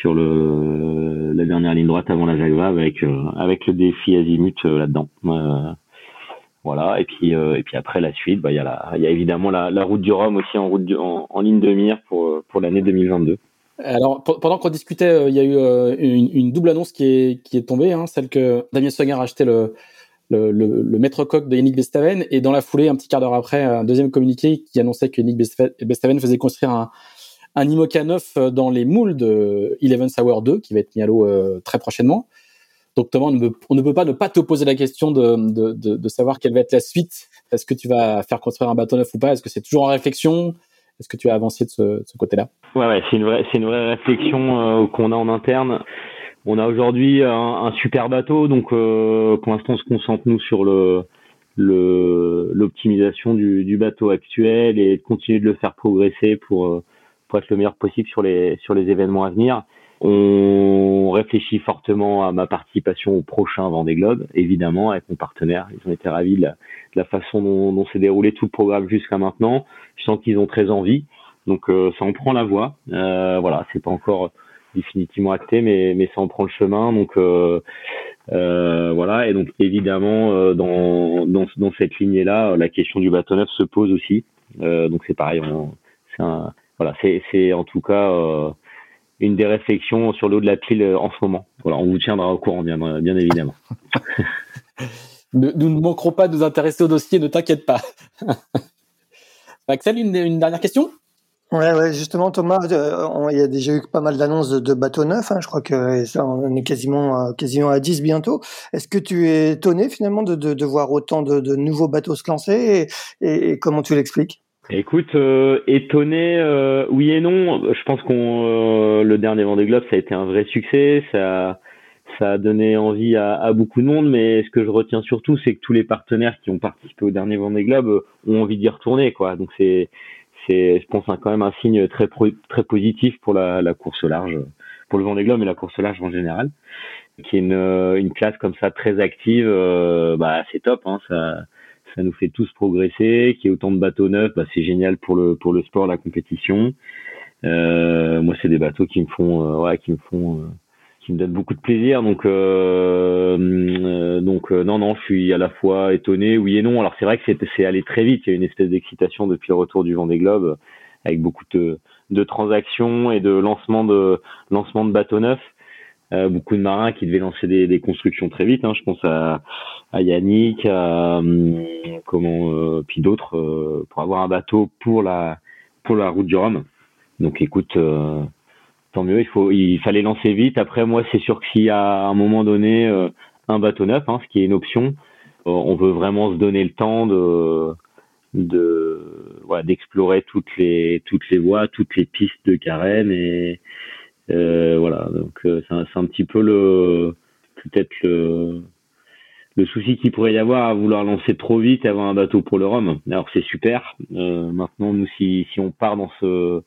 sur le la dernière ligne droite avant la Jagva avec avec le défi azimut là-dedans. Voilà. Et puis euh, et puis après la suite, bah il y a la, y a évidemment la, route du Rhum aussi en route en, ligne de mire pour pour l'année 2022. Alors pendant qu'on discutait, euh, il y a eu euh, une, double annonce qui est qui est tombée, hein, celle que Damien Songer a acheté le le, maître coq de Yannick Bestaven et dans la foulée, un petit quart d'heure après, un deuxième communiqué qui annonçait que Yannick Bestaven faisait construire un, un IMOCA neuf dans les moules de Eleven Hour 2 qui va être mis à l'eau très prochainement. Donc Thomas, on ne, peut pas ne pas te poser la question de, de, savoir quelle va être la suite. Est-ce que tu vas faire construire un bateau neuf ou pas? Est-ce que c'est toujours en réflexion? Est-ce que tu as avancé de ce, côté-là? Ouais, ouais c'est une vraie, c'est une vraie réflexion euh, qu'on a en interne. On a aujourd'hui un, super bateau, donc euh, pour l'instant on se concentre nous sur le l'optimisation du, du, bateau actuel et de continuer de le faire progresser pour, euh, pour être le meilleur possible sur les sur les événements à venir. On réfléchit fortement à ma participation au prochain Vendée Globe, évidemment, avec mon partenaire. Ils ont été ravis de la, façon dont, s'est déroulé tout le programme jusqu'à maintenant. Je sens qu'ils ont très envie. Donc ça en prend la voie. voilà, c'est pas encore définitivement acté, mais mais ça en prend le chemin. Donc voilà, et donc évidemment dans dans, dans cette lignée là, la question du bateau neuf se pose aussi. donc c'est pareil, c'est voilà, c'est en tout cas une des réflexions sur l'eau de la pile euh, en ce moment. Voilà, on vous tiendra au courant, bien, bien évidemment. nous ne manquerons pas de nous intéresser au dossier, ne t'inquiète pas. Axel, une, dernière question? Ouais, ouais, justement, Thomas, euh, il y a déjà eu pas mal d'annonces de, bateaux neufs. Hein, je crois que ça, on est quasiment, euh, quasiment à 10 bientôt. Est-ce que tu es étonné finalement de, de, voir autant de, nouveaux bateaux se lancer et comment tu l'expliques? Écoute, euh, étonné, euh, oui et non. Je pense qu'on euh, le dernier Vendée Globe, ça a été un vrai succès. Ça, ça a donné envie à, à, beaucoup de monde. Mais ce que je retiens surtout, c'est que tous les partenaires qui ont participé au dernier Vendée Globe ont envie d'y retourner, quoi. Donc c'est, c'est, je pense, quand même un signe très très positif pour la, la course large, pour le Vendée Globe et la course large en général. Qui est une, une classe comme ça très active, bah c'est top. Hein, ça ça nous fait tous progresser. Qu'il y ait autant de bateaux neufs, bah, c'est génial pour le sport, la compétition. Euh, moi, c'est des bateaux qui me font, euh, ouais, qui me font, euh, qui me donnent beaucoup de plaisir. Donc, non, non, je suis à la fois étonné, oui et non. Alors c'est vrai que c'est allé très vite. Il y a une espèce d'excitation depuis le retour du Vendée Globe, avec beaucoup de de transactions et de lancement de lancement de bateaux neufs. Euh, beaucoup de marins qui devaient lancer des, constructions très vite. Hein. Je pense à, Yannick, à, hum, comment, euh, puis d'autres euh, pour avoir un bateau pour la pour la route du Rhum. Donc écoute, tant mieux. Il faut, il fallait lancer vite. Après moi, c'est sûr que s'il y a à un moment donné un bateau neuf, hein, ce qui est une option, on veut vraiment se donner le temps de de voilà, d'explorer toutes les toutes les voies, toutes les pistes de carène et euh, voilà, donc euh, c'est un, petit peu le peut-être le, le souci qu'il pourrait y avoir à vouloir lancer trop vite avoir un bateau pour le Rhum. Alors c'est super. Euh, maintenant, nous, si, si on part dans ce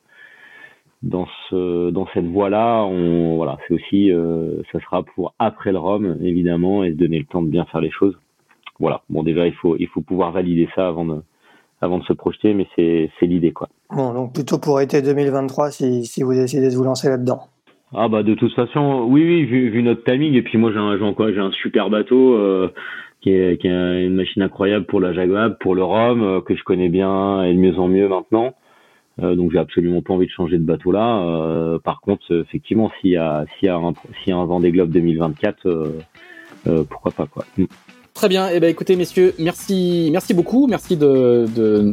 dans ce dans cette voie-là, on voilà, c'est aussi euh, ça sera pour après le Rhum évidemment et se donner le temps de bien faire les choses. Voilà. Bon, déjà il faut il faut pouvoir valider ça avant de avant de se projeter, mais c'est c'est l'idée quoi. Bon, donc plutôt pour été 2023 si si vous décidez de vous lancer là-dedans. Ah bah de toute façon, oui, oui, vu, notre timing, et puis moi j'ai un, j'ai un super bateau euh, qui, est, une machine incroyable pour la Jaguar, pour le Rhum, euh, que je connais bien et de mieux en mieux maintenant. Euh, donc j'ai absolument pas envie de changer de bateau là. Par contre, effectivement, s'il y a s'il un s'il y a un Vendée Globe 2024, pourquoi pas quoi. Mm. Très bien. Eh ben, écoutez, messieurs, merci, merci beaucoup. Merci de,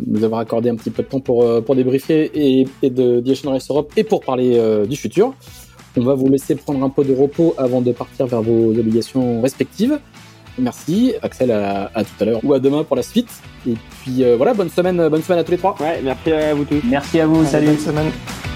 nous avoir accordé un petit peu de temps pour, débriefer et, et de Race Europe et pour parler du futur. On va vous laisser prendre un peu de repos avant de partir vers vos obligations respectives. Merci, Axel, à, tout à l'heure ou à demain pour la suite. Et puis euh, voilà, bonne semaine, bonne semaine à tous les trois. Ouais, merci à vous tous. Merci à vous, salut. Bonne semaine.